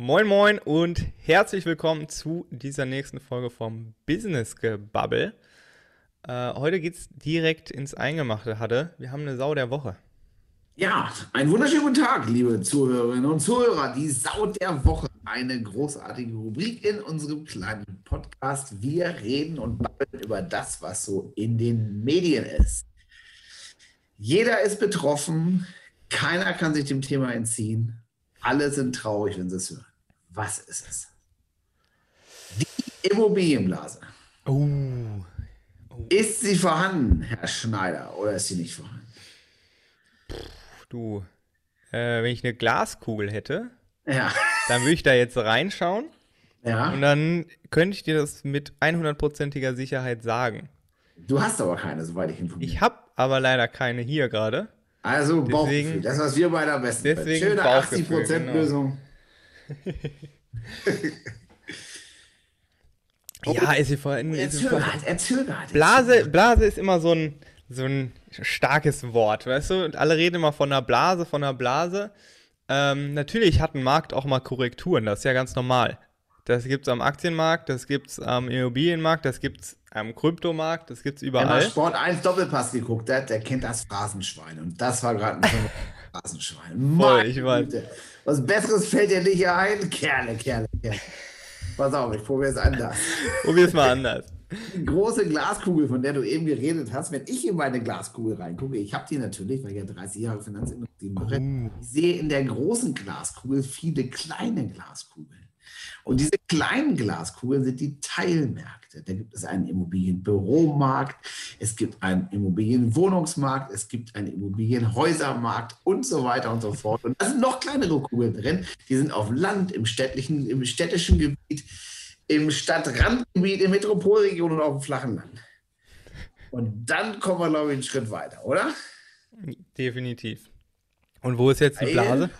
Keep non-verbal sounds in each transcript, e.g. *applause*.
Moin Moin und herzlich willkommen zu dieser nächsten Folge vom Business Gebubble. Äh, heute geht's direkt ins Eingemachte, hatte. Wir haben eine Sau der Woche. Ja, einen wunderschönen guten Tag, liebe Zuhörerinnen und Zuhörer. Die Sau der Woche, eine großartige Rubrik in unserem kleinen Podcast. Wir reden und babbeln über das, was so in den Medien ist. Jeder ist betroffen, keiner kann sich dem Thema entziehen. Alle sind traurig, wenn sie es hören. Was ist es? Die Immobilienblase. Oh. Ist sie vorhanden, Herr Schneider, oder ist sie nicht vorhanden? Du, äh, wenn ich eine Glaskugel hätte, Ja. dann würde ich da jetzt reinschauen Ja. und dann könnte ich dir das mit 100%iger Sicherheit sagen. Du hast aber keine, soweit ich informiert Ich habe aber leider keine hier gerade. Also Bauchgefühl, Deswegen- das, was wir beide am besten deswegen Schöne Bauchgefühl, 80% genau. Ja, ist sie vorhin. Er zögert, er zögert. Blase, Blase ist immer so ein, so ein starkes Wort, weißt du? Und alle reden immer von einer Blase, von einer Blase. Ähm, natürlich hat ein Markt auch mal Korrekturen, das ist ja ganz normal. Das gibt es am Aktienmarkt, das gibt es am Immobilienmarkt, das gibt es am Kryptomarkt, das gibt es Wer mal überall. Sport 1 Doppelpass geguckt hat, der kennt das Phrasenschwein. Und das war gerade ein *laughs* Phrasenschwein. Voll, ich weiß. Was Besseres fällt dir nicht ein? Kerle, Kerle, Kerle. Pass auf, ich probiere es anders. Probier's mal anders. Die große Glaskugel, von der du eben geredet hast, wenn ich in meine Glaskugel reingucke, ich habe die natürlich, weil ich ja 30 Jahre Finanzindustrie mache, Uh. ich sehe in der großen Glaskugel viele kleine Glaskugeln. Und diese kleinen Glaskugeln sind die Teilmärkte. Da gibt es einen Immobilienbüromarkt, es gibt einen Immobilienwohnungsmarkt, es gibt einen Immobilienhäusermarkt und so weiter und so fort. Und da sind noch kleinere Kugeln drin, die sind auf Land, im städtlichen, im städtischen Gebiet, im Stadtrandgebiet, in Metropolregionen und auf dem flachen Land. Und dann kommen wir, glaube ich, einen Schritt weiter, oder? Definitiv. Und wo ist jetzt die Blase?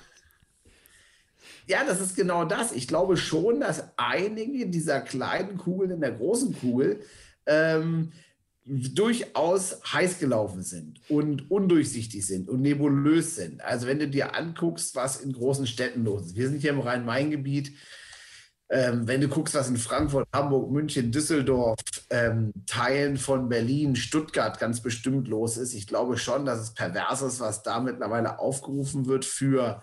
Ja, das ist genau das. Ich glaube schon, dass einige dieser kleinen Kugeln in der großen Kugel ähm, durchaus heiß gelaufen sind und undurchsichtig sind und nebulös sind. Also wenn du dir anguckst, was in großen Städten los ist. Wir sind hier im Rhein-Main-Gebiet. Ähm, wenn du guckst, was in Frankfurt, Hamburg, München, Düsseldorf, ähm, Teilen von Berlin, Stuttgart ganz bestimmt los ist, ich glaube schon, dass es pervers ist, was da mittlerweile aufgerufen wird für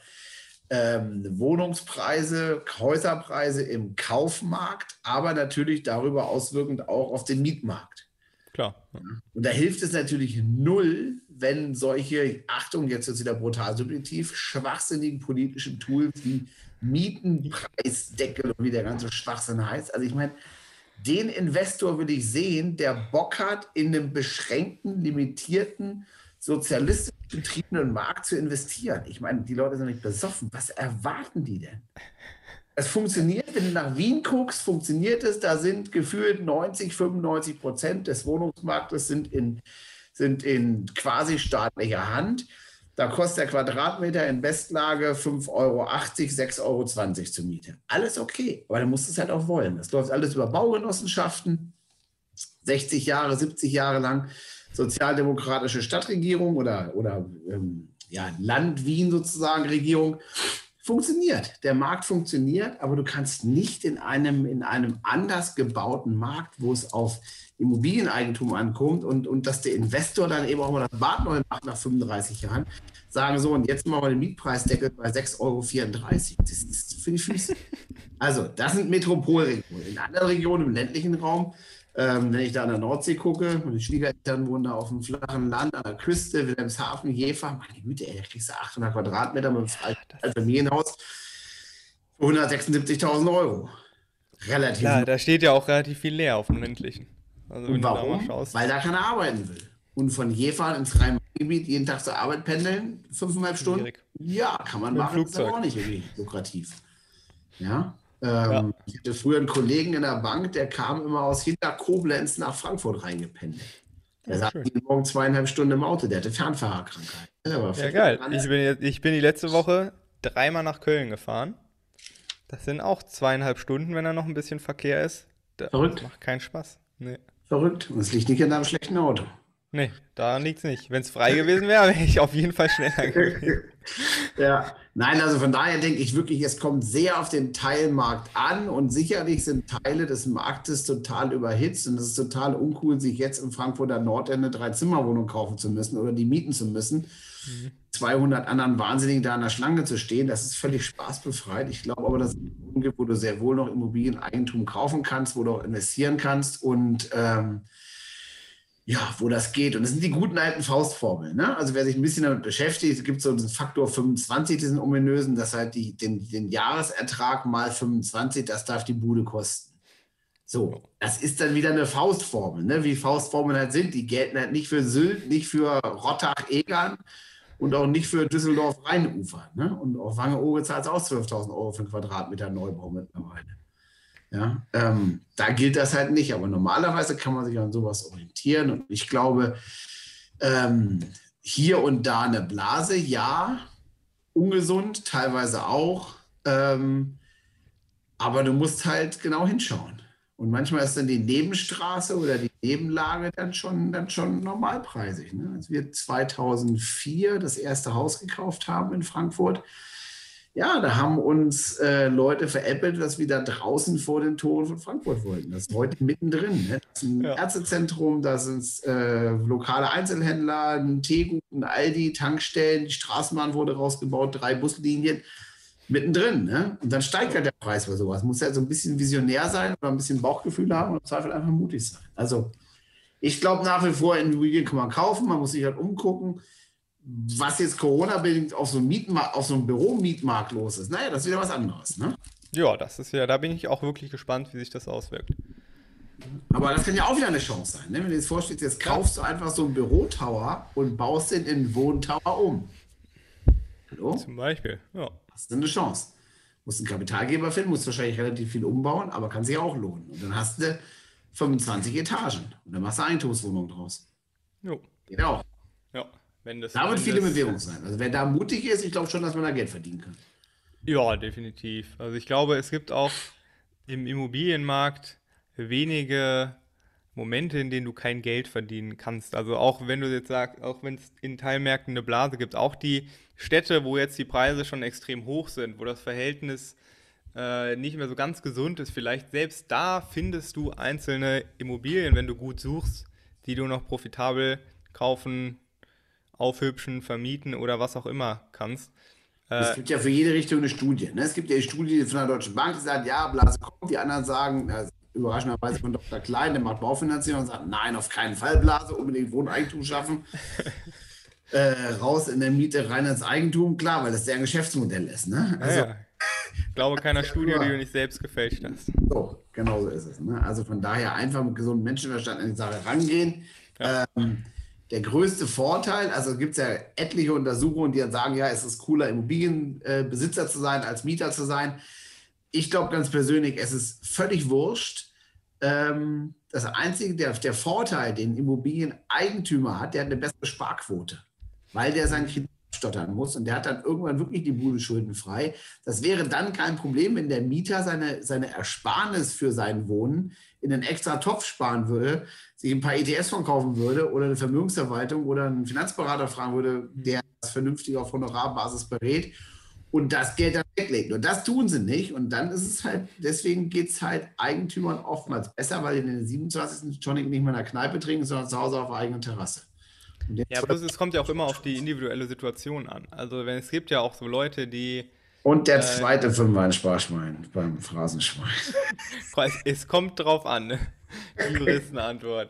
ähm, Wohnungspreise, Häuserpreise im Kaufmarkt, aber natürlich darüber auswirkend auch auf den Mietmarkt. Klar. Und da hilft es natürlich null, wenn solche, Achtung, jetzt wird wieder brutal subjektiv, schwachsinnigen politischen Tools wie Mietenpreisdeckel und wie der ganze Schwachsinn heißt. Also ich meine, den Investor will ich sehen, der Bock hat, in einem beschränkten, limitierten, sozialistisch betriebenen Markt zu investieren. Ich meine, die Leute sind nicht besoffen. Was erwarten die denn? Es funktioniert, wenn du nach Wien guckst, funktioniert es. Da sind gefühlt 90, 95 Prozent des Wohnungsmarktes sind in, sind in quasi staatlicher Hand. Da kostet der Quadratmeter in Bestlage 5,80 Euro, 6,20 Euro zur Miete. Alles okay, aber du musst es halt auch wollen. Das läuft alles über Baugenossenschaften, 60 Jahre, 70 Jahre lang sozialdemokratische Stadtregierung oder, oder ähm, ja, Land Wien sozusagen Regierung. Funktioniert. Der Markt funktioniert, aber du kannst nicht in einem, in einem anders gebauten Markt, wo es auf Immobilieneigentum ankommt und, und dass der Investor dann eben auch mal das Bad neu macht nach 35 Jahren, sagen so, und jetzt machen wir den Mietpreisdeckel bei 6,34 Euro. Das ist für die Füße. Also, das sind Metropolregionen. In anderen Regionen im ländlichen Raum, ähm, wenn ich da an der Nordsee gucke, meine Schwiegereltern wohnen da auf dem flachen Land, an der Küste, Wilhelmshaven, Jever, meine Güte, ey, da kriegst du 800 Quadratmeter mit einem Familienhaus für 176.000 Euro. Relativ. Klar, da steht ja auch relativ viel leer auf dem ländlichen. Also Und da warum? schaust. Weil da keiner arbeiten will. Und von Jever ins Rhein-Main-Gebiet jeden Tag zur Arbeit pendeln, fünfeinhalb Stunden. Schwierig. Ja, kann man Mit machen, ist aber Flugzeug. auch nicht irgendwie lukrativ. Ja. Ähm, Ja. Ich hatte früher einen Kollegen in der Bank, der kam immer aus hinter Koblenz nach Frankfurt reingependelt. Der saß jeden Morgen zweieinhalb Stunden im Auto, der hatte Fernfahrerkrankheit. Ja, geil. Ich bin, jetzt, ich bin die letzte Woche dreimal nach Köln gefahren. Das sind auch zweieinhalb Stunden, wenn da noch ein bisschen Verkehr ist. Das Verrückt. macht keinen Spaß. Nee. Verrückt. Und es liegt nicht in deinem schlechten Auto. Nee, daran liegt es nicht. Wenn es frei *laughs* gewesen wäre, wäre ich auf jeden Fall schneller *laughs* gewesen. ja, nein, also von daher denke ich wirklich, es kommt sehr auf den Teilmarkt an und sicherlich sind Teile des Marktes total überhitzt und es ist total uncool, sich jetzt in Frankfurter Nordende drei Zimmerwohnungen kaufen zu müssen oder die mieten zu müssen. Mhm. 200 anderen Wahnsinnigen da an der Schlange zu stehen, das ist völlig spaßbefreit. Ich glaube aber, dass es gibt, wo du sehr wohl noch Immobilieneigentum kaufen kannst, wo du auch investieren kannst und ähm, ja, wo das geht. Und das sind die guten alten Faustformeln. Ne? Also wer sich ein bisschen damit beschäftigt, es gibt so diesen Faktor 25, diesen ominösen, dass halt die, den, den Jahresertrag mal 25, das darf die Bude kosten. So, das ist dann wieder eine Faustformel, ne? wie Faustformeln halt sind. Die gelten halt nicht für Sylt, nicht für Rottach-Egern und auch nicht für Düsseldorf-Rheinufer. Ne? Und auf Wange-Oge zahlt es auch 12.000 Euro für einen Quadratmeter Neubau mittlerweile. Ja, ähm, da gilt das halt nicht, aber normalerweise kann man sich an sowas orientieren und ich glaube, ähm, hier und da eine Blase, ja, ungesund, teilweise auch, ähm, aber du musst halt genau hinschauen. Und manchmal ist dann die Nebenstraße oder die Nebenlage dann schon, dann schon normalpreisig. Ne? Als wir 2004 das erste Haus gekauft haben in Frankfurt, ja, da haben uns äh, Leute veräppelt, dass wir da draußen vor den Toren von Frankfurt wollten. Das ist heute mittendrin. Ne? Das ist ein ja. Ärztezentrum, da sind äh, lokale Einzelhändler, ein Teegut, ein Aldi, Tankstellen, die Straßenbahn wurde rausgebaut, drei Buslinien. Mittendrin, ne? Und dann steigt halt der Preis bei sowas. Muss ja so ein bisschen visionär sein oder ein bisschen Bauchgefühl haben und im Zweifel einfach mutig sein. Also, ich glaube nach wie vor, Immobilien kann man kaufen, man muss sich halt umgucken was jetzt Corona-bedingt auf so einem auf so einem Büromietmarkt los ist, naja, das ist wieder was anderes, ne? Ja, das ist ja, da bin ich auch wirklich gespannt, wie sich das auswirkt. Aber das kann ja auch wieder eine Chance sein, ne? Wenn du dir jetzt vorstellst, jetzt kaufst du einfach so einen Bürotower und baust den in einen Wohntower um. Hallo? Zum Beispiel, ja. Hast du eine Chance. Musst einen Kapitalgeber finden, musst wahrscheinlich relativ viel umbauen, aber kann sich auch lohnen. Und dann hast du 25 Etagen und dann machst du Eigentumswohnung draus. Jo. Geht auch. Ja. Wenn das da wird viel in Bewegung sein. Also wer da mutig ist, ich glaube schon, dass man da Geld verdienen kann. Ja, definitiv. Also ich glaube, es gibt auch im Immobilienmarkt wenige Momente, in denen du kein Geld verdienen kannst. Also auch wenn du jetzt sagst, auch wenn es in Teilmärkten eine Blase gibt, auch die Städte, wo jetzt die Preise schon extrem hoch sind, wo das Verhältnis äh, nicht mehr so ganz gesund ist, vielleicht selbst da findest du einzelne Immobilien, wenn du gut suchst, die du noch profitabel kaufen aufhübschen, vermieten oder was auch immer kannst. Es äh, gibt ja für jede Richtung eine Studie. Ne? Es gibt ja die Studie von der Deutschen Bank, die sagt, ja, Blase kommt. Die anderen sagen, also überraschenderweise von Dr. Klein, der macht Baufinanzierung und sagt, nein, auf keinen Fall Blase, unbedingt Wohneigentum schaffen. *laughs* äh, raus in der Miete, rein ins Eigentum. Klar, weil das deren Geschäftsmodell ist. Ne? Also, ja, ja. Ich glaube keiner *laughs* Studie, die du nicht selbst gefälscht hast. So, genau so ist es. Ne? Also von daher einfach mit gesundem Menschenverstand an die Sache rangehen. Ja. Ähm, der größte Vorteil, also gibt es ja etliche Untersuchungen, die dann sagen, ja, es ist cooler, Immobilienbesitzer zu sein, als Mieter zu sein. Ich glaube ganz persönlich, es ist völlig wurscht. Ähm, das Einzige, der, der Vorteil, den Immobilieneigentümer hat, der hat eine bessere Sparquote, weil der seinen Kredit stottern muss und der hat dann irgendwann wirklich die Bude schuldenfrei. Das wäre dann kein Problem, wenn der Mieter seine, seine Ersparnis für sein Wohnen in einen extra Topf sparen würde, sich ein paar ETS von kaufen würde oder eine Vermögensverwaltung oder einen Finanzberater fragen würde, der das vernünftig auf Honorarbasis berät und das Geld dann weglegt. Und das tun sie nicht. Und dann ist es halt, deswegen geht es halt Eigentümern oftmals besser, weil die in den 27. Tonic nicht mehr in der Kneipe trinken, sondern zu Hause auf der eigenen Terrasse. Ja, bloß es kommt ja auch immer auf die individuelle Situation an. Also wenn es gibt ja auch so Leute, die und der äh, zweite Fünfer ein Sparschwein beim Phrasenschwein. *laughs* es kommt drauf an, ne? *laughs* die Juristenantwort.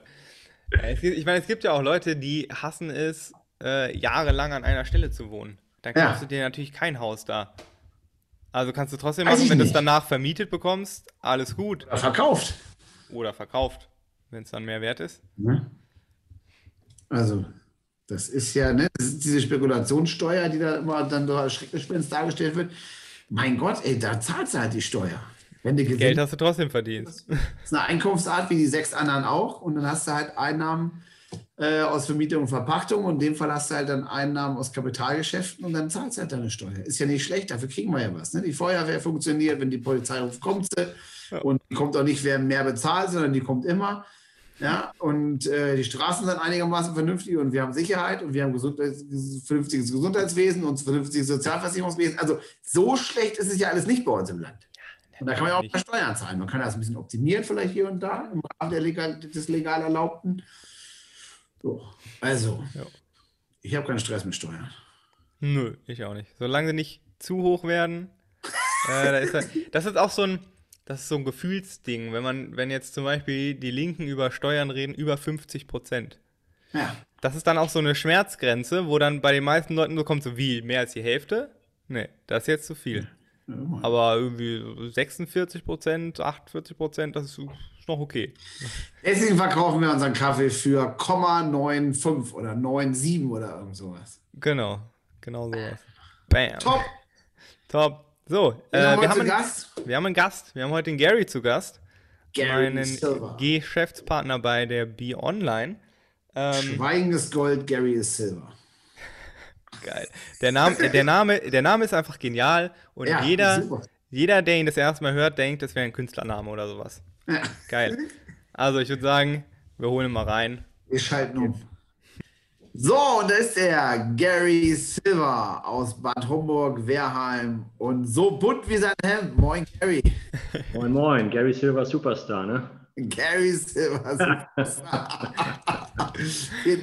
ich meine, es gibt ja auch Leute, die hassen es, äh, jahrelang an einer Stelle zu wohnen. Dann kaufst ja. du dir natürlich kein Haus da. Also kannst du trotzdem machen, wenn du es danach vermietet bekommst, alles gut. Oder verkauft. Oder verkauft, wenn es dann mehr wert ist. Also, das ist ja ne, ist diese Spekulationssteuer, die da immer dann so als Schreckgespenst dargestellt wird. Mein Gott, ey, da zahlst du halt die Steuer. Wenn du Geld hast du trotzdem verdient. Das ist eine Einkunftsart wie die sechs anderen auch. Und dann hast du halt Einnahmen äh, aus Vermietung und Verpachtung. Und in dem Fall hast du halt dann Einnahmen aus Kapitalgeschäften und dann zahlst du halt deine Steuer. Ist ja nicht schlecht, dafür kriegen wir ja was. Ne? Die Feuerwehr funktioniert, wenn die Polizei ruft, kommt sie. Ja. Und kommt auch nicht, wer mehr bezahlt, sondern die kommt immer. Ja, und äh, die Straßen sind einigermaßen vernünftig und wir haben Sicherheit und wir haben Gesundheit, vernünftiges Gesundheitswesen und vernünftiges Sozialversicherungswesen. Also so schlecht ist es ja alles nicht bei uns im Land. Und da kann man ja auch mehr Steuern zahlen. Man kann das ein bisschen optimieren, vielleicht hier und da, im Rahmen legal, des legal Erlaubten. So. Also, ja. ich habe keinen Stress mit Steuern. Nö, ich auch nicht. Solange sie nicht zu hoch werden. äh, da ist das, das ist auch so ein das ist so ein Gefühlsding, wenn man, wenn jetzt zum Beispiel die Linken über Steuern reden, über 50 Prozent. Ja. Das ist dann auch so eine Schmerzgrenze, wo dann bei den meisten Leuten so kommt, so wie, mehr als die Hälfte? Nee, das ist jetzt zu viel. Ja, Aber irgendwie 46 Prozent, 48 Prozent, das ist, noch okay. Deswegen verkaufen wir unseren Kaffee für 0,95 oder 9,7 oder irgend sowas. Genau, genau sowas. Bam. Top. Top. So, äh, wir, haben einen, Gast? wir haben einen Gast. Wir haben heute den Gary zu Gast. Gary meinen Silver. Geschäftspartner bei der Be Online. Ähm, Schweigendes Gold, Gary ist Silver. Geil. Der Name, der, Name, der Name ist einfach genial und ja, jeder, jeder, der ihn das erste Mal hört, denkt, das wäre ein Künstlername oder sowas. Ja. Geil. Also ich würde sagen, wir holen ihn mal rein. Wir schalten um. So, und da ist er, Gary Silver aus Bad Homburg, Wehrheim und so bunt wie sein Hemd. Moin, Gary. *laughs* Moin, moin. Gary Silver Superstar, ne? Gary Silver *laughs* Superstar.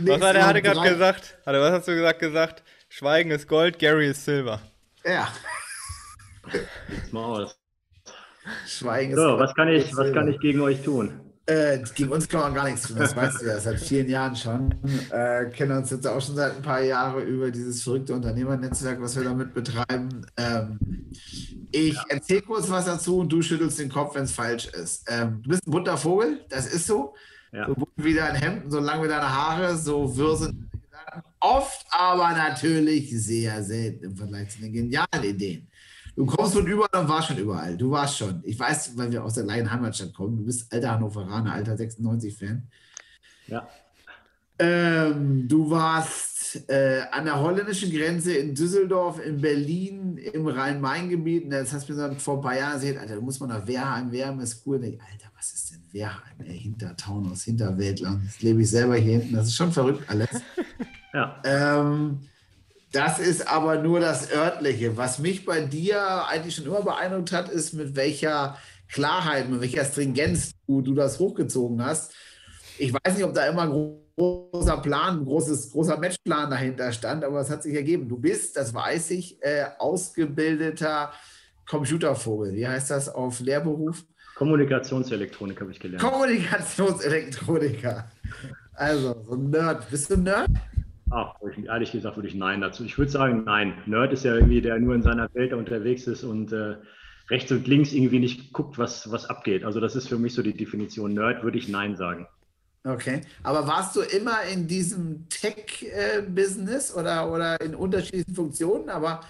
was hat er hatte gerade gesagt? Hatte, was hast du gesagt? Gesagt, Schweigen ist Gold, Gary ist Silver. Ja. Aus. Schweigen ist so, Gold. Was kann, ich, was kann ich gegen euch tun? Äh, gegen uns kann man gar nichts tun, das weißt du ja seit vielen Jahren schon. Äh, kennen uns jetzt auch schon seit ein paar Jahren über dieses verrückte Unternehmernetzwerk, was wir damit betreiben. Ähm, ich ja. erzähle kurz was dazu und du schüttelst den Kopf, wenn es falsch ist. Ähm, du bist ein bunter Vogel, das ist so. Ja. So bunt wie dein Hemd, so lang wie deine Haare, so wirr sind Oft aber natürlich sehr selten im Vergleich zu den genialen Ideen. Du kommst von überall und warst schon überall. Du warst schon. Ich weiß, weil wir aus der Leien Heimatstadt kommen. Du bist alter Hannoveraner, alter 96-Fan. Ja. Ähm, du warst äh, an der holländischen Grenze in Düsseldorf, in Berlin, im Rhein-Main-Gebiet. Und jetzt hast du mir vor ein paar Jahren gesagt, Alter, du musst mal nach Wehrheim. Wehrheim ist cool. Ich, Alter, was ist denn Wehrheim? Ey, hinter Taunus, hinter Weltland. Das lebe ich selber hier hinten. Das ist schon verrückt alles. *laughs* ja. Ähm, das ist aber nur das örtliche. Was mich bei dir eigentlich schon immer beeindruckt hat, ist, mit welcher Klarheit, mit welcher Stringenz du, du das hochgezogen hast. Ich weiß nicht, ob da immer ein großer Plan, ein großes, großer Matchplan dahinter stand, aber es hat sich ergeben. Du bist, das weiß ich, äh, ausgebildeter Computervogel. Wie heißt das auf Lehrberuf? Kommunikationselektronik habe ich gelernt. Kommunikationselektroniker. Also, so ein Nerd. Bist du ein Nerd? Ach, ehrlich gesagt würde ich Nein dazu. Ich würde sagen, nein. Nerd ist ja irgendwie, der nur in seiner Welt unterwegs ist und äh, rechts und links irgendwie nicht guckt, was, was abgeht. Also das ist für mich so die Definition. Nerd würde ich Nein sagen. Okay, aber warst du immer in diesem Tech-Business oder, oder in unterschiedlichen Funktionen, aber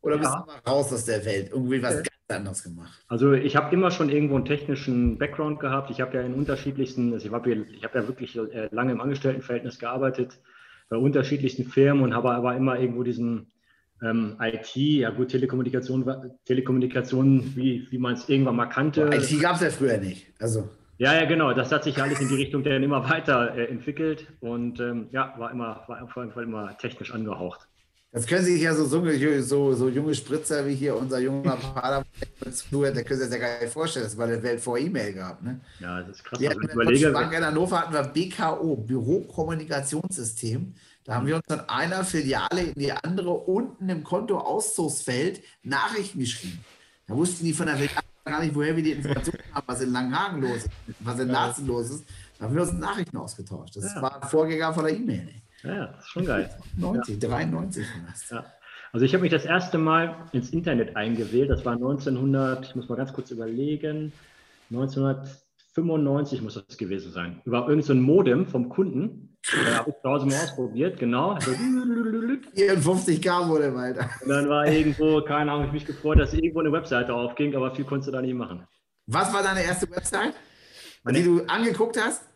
oder ja. bist du mal raus aus der Welt? Irgendwie was ganz anderes gemacht? Also ich habe immer schon irgendwo einen technischen Background gehabt. Ich habe ja in unterschiedlichsten, also ich habe hab ja wirklich äh, lange im Angestelltenverhältnis gearbeitet bei unterschiedlichsten Firmen und habe aber immer irgendwo diesen ähm, IT, ja gut, Telekommunikation, Telekommunikation, wie, wie man es irgendwann mal kannte. IT gab es ja früher nicht. Also. Ja, ja, genau. Das hat sich alles in die Richtung dann immer weiter äh, entwickelt und ähm, ja, war immer, war auf jeden Fall immer technisch angehaucht. Das können sich ja so, so, so junge Spritzer wie hier unser junger Pader zuhört, der können sich das ja gar nicht vorstellen. Das war der Welt vor E-Mail gab. Ne? Ja, das ist krass. Wir in der Bank in Hannover hatten wir BKO, Bürokommunikationssystem. Da haben wir uns von einer Filiale in die andere unten im Kontoauszugsfeld Nachrichten geschrieben. Da wussten die von der Welt gar nicht, woher wir die Informationen haben, was in Langenhagen los ist, was in Laatzen los ist. Da haben wir uns Nachrichten ausgetauscht. Das ja. war ein Vorgänger von der E-Mail. Ja, das ist schon geil. 90, ja. 93 Ja. Also ich habe mich das erste Mal ins Internet eingewählt. Das war 1900, ich muss mal ganz kurz überlegen, 1995 muss das gewesen sein. Über irgendein so Modem vom Kunden. Da habe ich zu Hause mal ausprobiert, genau. 54k Modem, Alter. Und dann war irgendwo, keine Ahnung, ich mich gefreut, dass irgendwo eine Webseite aufging, aber viel konntest du da nicht machen. Was war deine erste Website, die du angeguckt hast?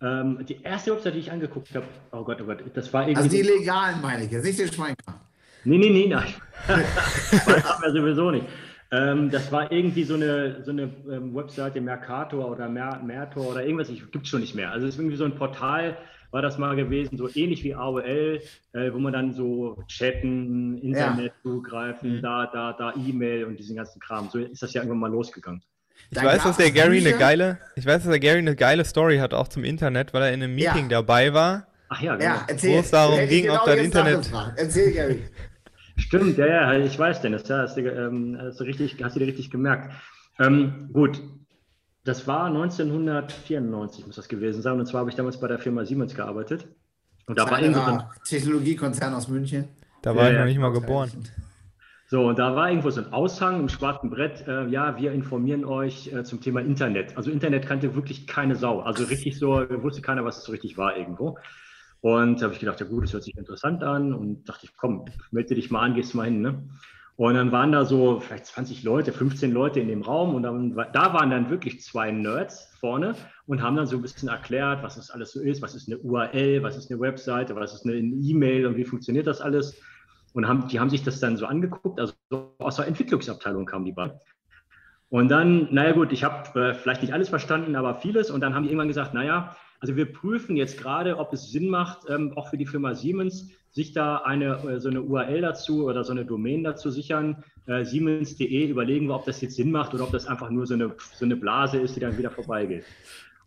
Ähm, die erste Website, die ich angeguckt habe, oh Gott, oh Gott, das war irgendwie. Also die legalen meine ich, jetzt nicht den Schweinkram. Nee, nee, nee, nein. *laughs* das haben wir sowieso nicht. Ähm, das war irgendwie so eine, so eine ähm, Webseite Mercator oder Mer Mertor oder irgendwas, gibt es schon nicht mehr. Also es ist irgendwie so ein Portal, war das mal gewesen, so ähnlich wie AOL, äh, wo man dann so chatten, Internet ja. zugreifen, mhm. da, da, da E-Mail und diesen ganzen Kram. So ist das ja irgendwann mal losgegangen. Ich weiß, dass der Gary eine geile, ich weiß, dass der Gary eine geile Story hat, auch zum Internet, weil er in einem Meeting ja. dabei war. Ach ja, genau. Ja, erzähl, wo es darum ging, genau ob das Internet. Erzähl, Gary. *laughs* Stimmt, ja, ja, ich weiß, Dennis, ja, hast du, ähm, hast du, richtig, hast du dir richtig gemerkt. Ähm, gut, das war 1994, muss das gewesen sein. Und zwar habe ich damals bei der Firma Siemens gearbeitet. Und da war ein Technologiekonzern aus München. Da war ja, ich noch nicht mal geboren. So, und da war irgendwo so ein Aushang im schwarzen Brett. Äh, ja, wir informieren euch äh, zum Thema Internet. Also Internet kannte wirklich keine Sau. Also richtig so, wusste keiner, was es so richtig war irgendwo. Und da habe ich gedacht, ja gut, das hört sich interessant an. Und dachte ich, komm, melde dich mal an, gehst mal hin. Ne? Und dann waren da so vielleicht 20 Leute, 15 Leute in dem Raum. Und dann, da waren dann wirklich zwei Nerds vorne und haben dann so ein bisschen erklärt, was das alles so ist. Was ist eine URL, was ist eine Webseite, was ist eine E-Mail und wie funktioniert das alles. Und haben, die haben sich das dann so angeguckt, also aus der Entwicklungsabteilung kamen die beiden. Und dann, naja gut, ich habe äh, vielleicht nicht alles verstanden, aber vieles. Und dann haben die irgendwann gesagt, naja, also wir prüfen jetzt gerade, ob es Sinn macht, ähm, auch für die Firma Siemens, sich da eine, äh, so eine URL dazu oder so eine Domain dazu sichern. Äh, Siemens.de überlegen wir, ob das jetzt Sinn macht oder ob das einfach nur so eine, so eine Blase ist, die dann wieder vorbeigeht.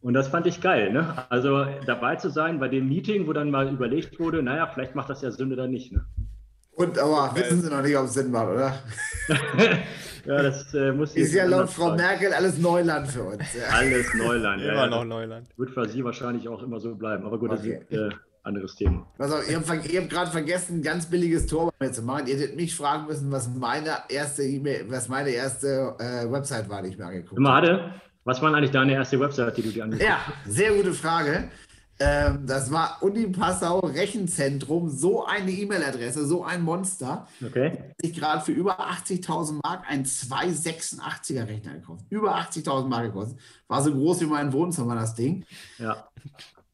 Und das fand ich geil, ne? Also dabei zu sein bei dem Meeting, wo dann mal überlegt wurde, naja, vielleicht macht das ja Sinn oder nicht. Ne? Und aber wissen Sie noch nicht, ob es Sinn macht, oder? *laughs* ja, das äh, muss Ist ja laut Frau fragen. Merkel alles Neuland für uns. Ja. Alles Neuland, ja. Immer noch Neuland. Wird für Sie wahrscheinlich auch immer so bleiben. Aber gut, okay. das ist äh, anderes Thema. Also, ihr habt, habt gerade vergessen, ein ganz billiges Tor bei mir zu machen. Ihr hättet mich fragen müssen, was meine erste E-Mail, was meine erste äh, Website war, die ich mir angeguckt habe. Hatte, was war eigentlich deine erste Website, die du dir angeguckt hast? Ja, sehr gute Frage. Ähm, das war Uni Passau Rechenzentrum, so eine E-Mail-Adresse, so ein Monster. Okay. Ich gerade für über 80.000 Mark einen 286er Rechner gekauft. Über 80.000 Mark gekostet. War so groß wie mein Wohnzimmer, das Ding. Ja.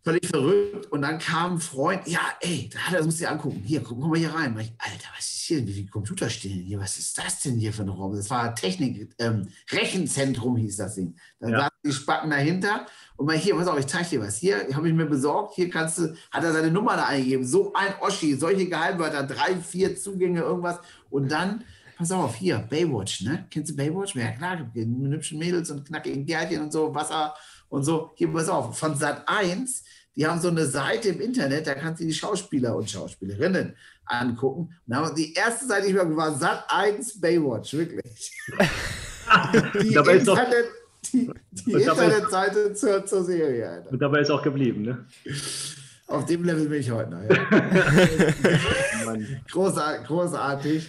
Völlig verrückt. Und dann kam ein Freund, ja, ey, das musst du dir angucken. Hier, guck mal hier rein. Ich, Alter, was ist hier? Wie viele Computer stehen hier? Was ist das denn hier für ein Raum? Das war Technik, ähm, Rechenzentrum hieß das Ding. Dann ja. saßen die Spacken dahinter und mal hier, pass auf, ich zeige dir was. Hier habe ich mir besorgt. Hier kannst du, hat er seine Nummer da eingegeben. So ein Oschi, solche Geheimwörter, drei, vier Zugänge, irgendwas. Und dann, pass auf, hier, Baywatch, ne? Kennst du Baywatch? Ja, klar, mit hübschen Mädels und knackigen Gärtchen und so, Wasser und so. Hier, pass auf, von Sat 1, die haben so eine Seite im Internet, da kannst du die Schauspieler und Schauspielerinnen angucken. Und die erste Seite, die ich mal war Sat 1 Baywatch, wirklich. *laughs* die Internet, die, die Internetseite zur, zur Serie. Alter. Und dabei ist auch geblieben, ne? Auf dem Level bin ich heute noch. Ja. *laughs* großartig. großartig.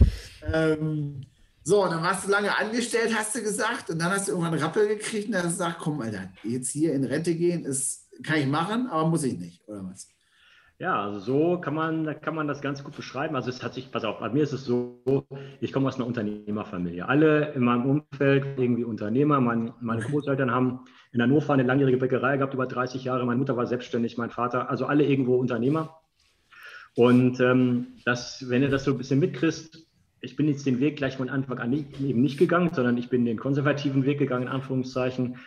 Ähm, so, dann warst du lange angestellt, hast du gesagt, und dann hast du irgendwann einen Rappel gekriegt und dann hast du gesagt, komm, Alter, jetzt hier in Rente gehen, ist, kann ich machen, aber muss ich nicht, oder was? Ja, also so kann man, kann man das ganz gut beschreiben. Also es hat sich, pass auf, bei mir ist es so, ich komme aus einer Unternehmerfamilie. Alle in meinem Umfeld irgendwie Unternehmer. Mein, meine Großeltern haben in Hannover eine langjährige Bäckerei gehabt, über 30 Jahre. Meine Mutter war selbstständig, mein Vater, also alle irgendwo Unternehmer. Und ähm, das, wenn du das so ein bisschen mitkriegst, ich bin jetzt den Weg gleich von Anfang an nicht, eben nicht gegangen, sondern ich bin den konservativen Weg gegangen, in Anführungszeichen.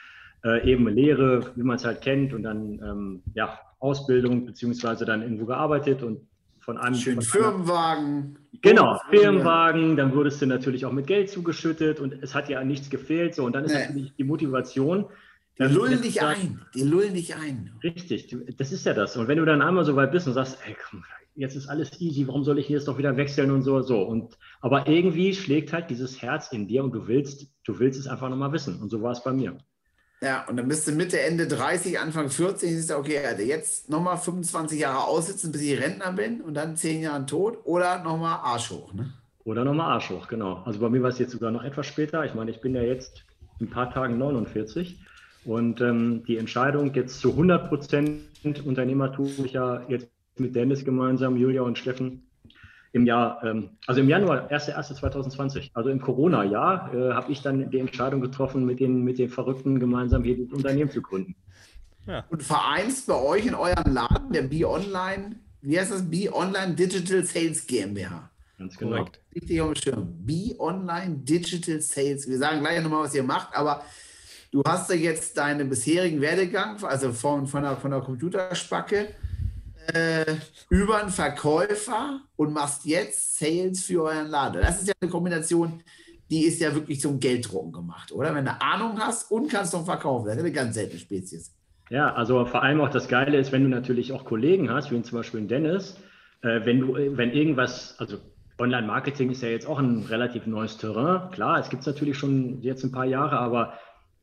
Äh, eben Lehre, wie man es halt kennt, und dann ähm, ja, Ausbildung beziehungsweise dann irgendwo gearbeitet und von einem Schön Firmenwagen. Genau, Firmenwagen, dann wurdest du natürlich auch mit Geld zugeschüttet und es hat ja an nichts gefehlt. So, und dann ist nee. natürlich die Motivation. Die lullen dich ein, die lullen dich ein. Richtig, das ist ja das. Und wenn du dann einmal so weit bist und sagst, ey, komm, jetzt ist alles easy, warum soll ich jetzt doch wieder wechseln und so, so. Und, aber irgendwie schlägt halt dieses Herz in dir und du willst, du willst es einfach nochmal wissen. Und so war es bei mir. Ja, und dann du Mitte, Ende 30, Anfang 40, ist okay, jetzt nochmal 25 Jahre aussitzen, bis ich Rentner bin und dann 10 Jahre tot oder nochmal Arsch hoch, ne? Oder nochmal Arsch hoch, genau. Also bei mir war es jetzt sogar noch etwas später. Ich meine, ich bin ja jetzt ein paar Tagen 49 und ähm, die Entscheidung jetzt zu 100 Prozent Unternehmer tue ich ja jetzt mit Dennis gemeinsam, Julia und Steffen, im Jahr, ähm, also im Januar, 1.1.2020, also im Corona-Jahr, äh, habe ich dann die Entscheidung getroffen, mit den, mit den Verrückten gemeinsam hier das Unternehmen zu gründen. Ja. Und vereinst bei euch in eurem Laden, der B-Online, wie heißt das? B-Online Digital Sales GmbH. Ganz genau. Richtig auf dem Schirm. Be Online Digital Sales. Wir sagen gleich nochmal, was ihr macht, aber du hast ja jetzt deinen bisherigen Werdegang, also von, von, der, von der Computerspacke, äh, über einen Verkäufer und machst jetzt Sales für euren Laden. Das ist ja eine Kombination, die ist ja wirklich zum Gelddrucken gemacht, oder? Wenn du Ahnung hast und kannst noch verkaufen. Das ist eine ganz seltene Spezies. Ja, also vor allem auch das Geile ist, wenn du natürlich auch Kollegen hast, wie zum Beispiel Dennis, äh, wenn du, wenn irgendwas, also Online-Marketing ist ja jetzt auch ein relativ neues Terrain. Klar, es gibt es natürlich schon jetzt ein paar Jahre, aber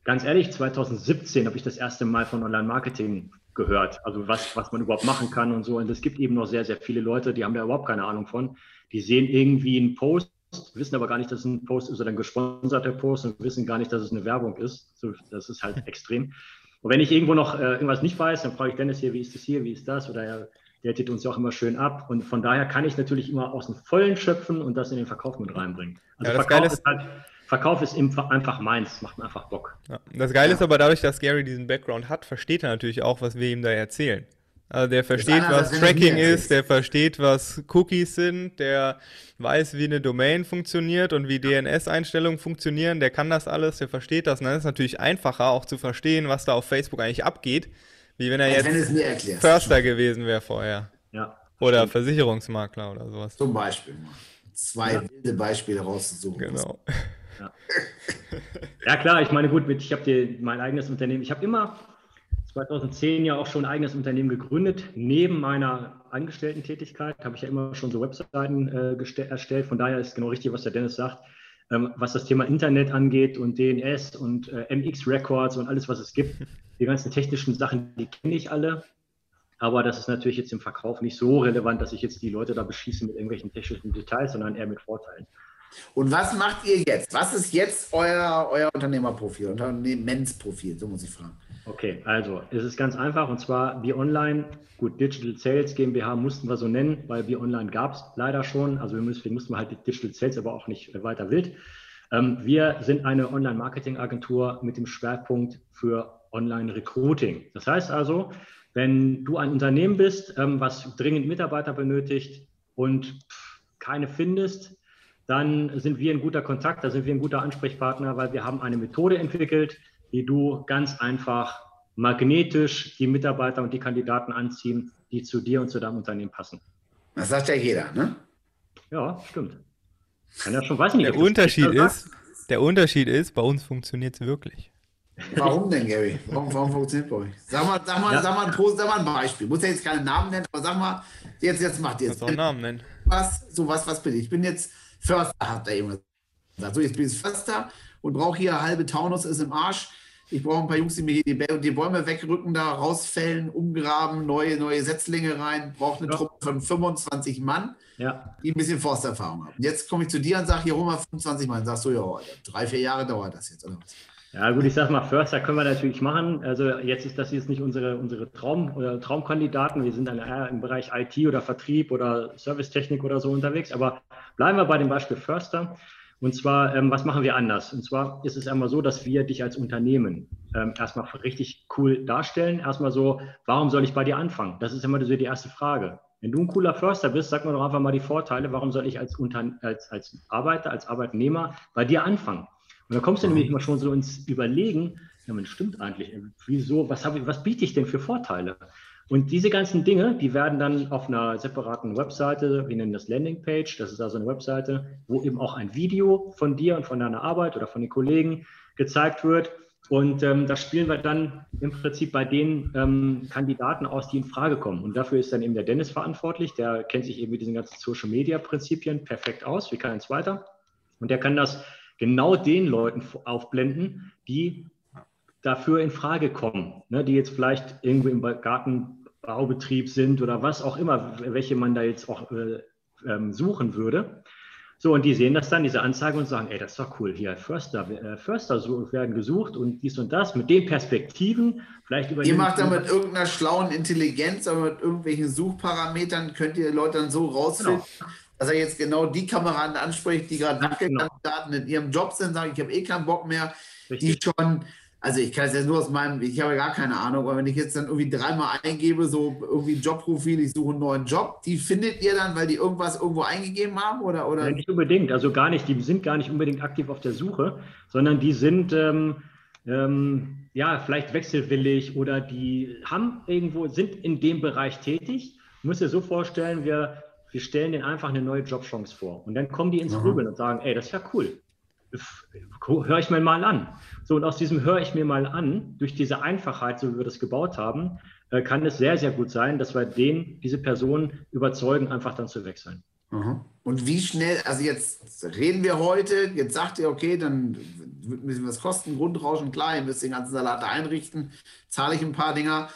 ganz ehrlich, 2017 habe ich das erste Mal von Online-Marketing gehört. Also was, was man überhaupt machen kann und so. Und es gibt eben noch sehr, sehr viele Leute, die haben da überhaupt keine Ahnung von. Die sehen irgendwie einen Post, wissen aber gar nicht, dass es ein Post ist oder ein gesponserter Post und wissen gar nicht, dass es eine Werbung ist. So, das ist halt extrem. Und wenn ich irgendwo noch äh, irgendwas nicht weiß, dann frage ich Dennis hier, wie ist das hier, wie ist das? Oder der tät uns ja auch immer schön ab. Und von daher kann ich natürlich immer aus dem Vollen schöpfen und das in den Verkauf mit reinbringen. Also ja, Verkauf, ist halt, Verkauf ist einfach meins, macht mir einfach Bock. Ja. Das Geile ja. ist aber dadurch, dass Gary diesen Background hat, versteht er natürlich auch, was wir ihm da erzählen. Also der versteht, was Tracking ist, der versteht, was Cookies sind, der weiß, wie eine Domain funktioniert und wie DNS-Einstellungen funktionieren, der kann das alles, der versteht das. Und dann ist es natürlich einfacher auch zu verstehen, was da auf Facebook eigentlich abgeht, wie wenn er Als jetzt wenn Förster gewesen wäre vorher. Ja. Oder Versicherungsmakler oder sowas. Zum Beispiel. Zwei ja. wilde Beispiele rauszusuchen. Genau. Ja. ja. klar, ich meine, gut, ich habe mein eigenes Unternehmen. Ich habe immer 2010 ja auch schon ein eigenes Unternehmen gegründet. Neben meiner Angestellten-Tätigkeit habe ich ja immer schon so Webseiten äh, erstellt. Von daher ist genau richtig, was der Dennis sagt. Ähm, was das Thema Internet angeht und DNS und äh, MX Records und alles, was es gibt. *laughs* Die ganzen technischen Sachen, die kenne ich alle. Aber das ist natürlich jetzt im Verkauf nicht so relevant, dass ich jetzt die Leute da beschieße mit irgendwelchen technischen Details, sondern eher mit Vorteilen. Und was macht ihr jetzt? Was ist jetzt euer, euer Unternehmerprofil, Unternehmensprofil? So muss ich fragen. Okay, also es ist ganz einfach und zwar wie online, gut, Digital Sales GmbH mussten wir so nennen, weil wie online gab es leider schon. Also wir mussten, mussten halt Digital Sales aber auch nicht weiter wild. Ähm, wir sind eine Online-Marketing-Agentur mit dem Schwerpunkt für Online-Recruiting. Das heißt also, wenn du ein Unternehmen bist, ähm, was dringend Mitarbeiter benötigt und keine findest, dann sind wir ein guter Kontakt, da sind wir ein guter Ansprechpartner, weil wir haben eine Methode entwickelt, wie du ganz einfach magnetisch die Mitarbeiter und die Kandidaten anziehen, die zu dir und zu deinem Unternehmen passen. Das sagt ja jeder, ne? Ja, stimmt. Kann ja schon, weiß nicht. Der Unterschied ist, der Unterschied ist, bei uns funktioniert es wirklich. Warum denn, Gary? Warum, warum funktioniert bei euch? Sag mal, sag mal, ja. sag mal, ein, sag mal ein Beispiel. Muss ja jetzt keinen Namen nennen, aber sag mal, jetzt, jetzt macht ihr jetzt. einen Namen nennen. Was, so was, was bin ich? Ich bin jetzt Förster, hat er eben gesagt. So, jetzt bin ich Förster und brauche hier halbe Taunus ist im Arsch. Ich brauche ein paar Jungs, die mir hier die, die, Bäume wegrücken, da rausfällen, umgraben, neue, neue Setzlinge rein. Brauche eine ja. Truppe von 25 Mann, ja. die ein bisschen Forsterfahrung haben. Jetzt komme ich zu dir und sage, hier hol mal 25 Mann. Sagst du, ja, drei, vier Jahre dauert das jetzt, oder was? Ja, gut, ich sag mal, Förster können wir natürlich machen. Also jetzt ist das jetzt nicht unsere, unsere Traum- oder Traumkandidaten. Wir sind dann eher im Bereich IT oder Vertrieb oder Servicetechnik oder so unterwegs. Aber bleiben wir bei dem Beispiel Förster. Und zwar, ähm, was machen wir anders? Und zwar ist es einmal so, dass wir dich als Unternehmen ähm, erstmal richtig cool darstellen. Erstmal so, warum soll ich bei dir anfangen? Das ist immer so die erste Frage. Wenn du ein cooler Förster bist, sag mir doch einfach mal die Vorteile. Warum soll ich als, Unter als, als Arbeiter, als Arbeitnehmer bei dir anfangen? Und dann kommst du nämlich immer schon so ins Überlegen, ja, man stimmt eigentlich. Wieso, was, ich, was biete ich denn für Vorteile? Und diese ganzen Dinge, die werden dann auf einer separaten Webseite, wir nennen das Landingpage, das ist also eine Webseite, wo eben auch ein Video von dir und von deiner Arbeit oder von den Kollegen gezeigt wird. Und ähm, das spielen wir dann im Prinzip bei den ähm, Kandidaten aus, die in Frage kommen. Und dafür ist dann eben der Dennis verantwortlich. Der kennt sich eben mit diesen ganzen Social Media Prinzipien perfekt aus, wie kein zweiter. Und der kann das genau den Leuten aufblenden, die dafür in Frage kommen, ne, die jetzt vielleicht irgendwo im Gartenbaubetrieb sind oder was auch immer, welche man da jetzt auch äh, ähm, suchen würde. So, und die sehen das dann, diese Anzeige, und sagen, ey, das ist doch cool, hier Förster, äh, Förster werden gesucht und dies und das, mit den Perspektiven, vielleicht über... Ihr macht dann mit irgendeiner schlauen Intelligenz, aber mit irgendwelchen Suchparametern könnt ihr Leute dann so rausfinden, genau. Dass er jetzt genau die Kameraden anspricht, die gerade Wackelkandidaten genau. in ihrem Job sind, sagen, ich habe eh keinen Bock mehr, Richtig. die schon also ich kann es jetzt nur aus meinem, ich habe gar keine Ahnung, aber wenn ich jetzt dann irgendwie dreimal eingebe, so irgendwie Jobprofil, ich suche einen neuen Job, die findet ihr dann, weil die irgendwas irgendwo eingegeben haben oder? oder? Ja, nicht unbedingt, also gar nicht, die sind gar nicht unbedingt aktiv auf der Suche, sondern die sind ähm, ähm, ja vielleicht wechselwillig oder die haben irgendwo, sind in dem Bereich tätig. Du musst dir so vorstellen, wir, wir stellen denen einfach eine neue Jobchance vor und dann kommen die ins Grübeln und sagen, ey, das ist ja cool höre ich mir mal an. So, und aus diesem höre ich mir mal an, durch diese Einfachheit, so wie wir das gebaut haben, äh, kann es sehr, sehr gut sein, dass wir den, diese Person überzeugen, einfach dann zu wechseln. Mhm. Und wie schnell, also jetzt reden wir heute, jetzt sagt ihr, okay, dann ein bisschen was kosten, Grundrauschen, klar, ihr müsst den ganzen Salat einrichten, zahle ich ein paar Dinger.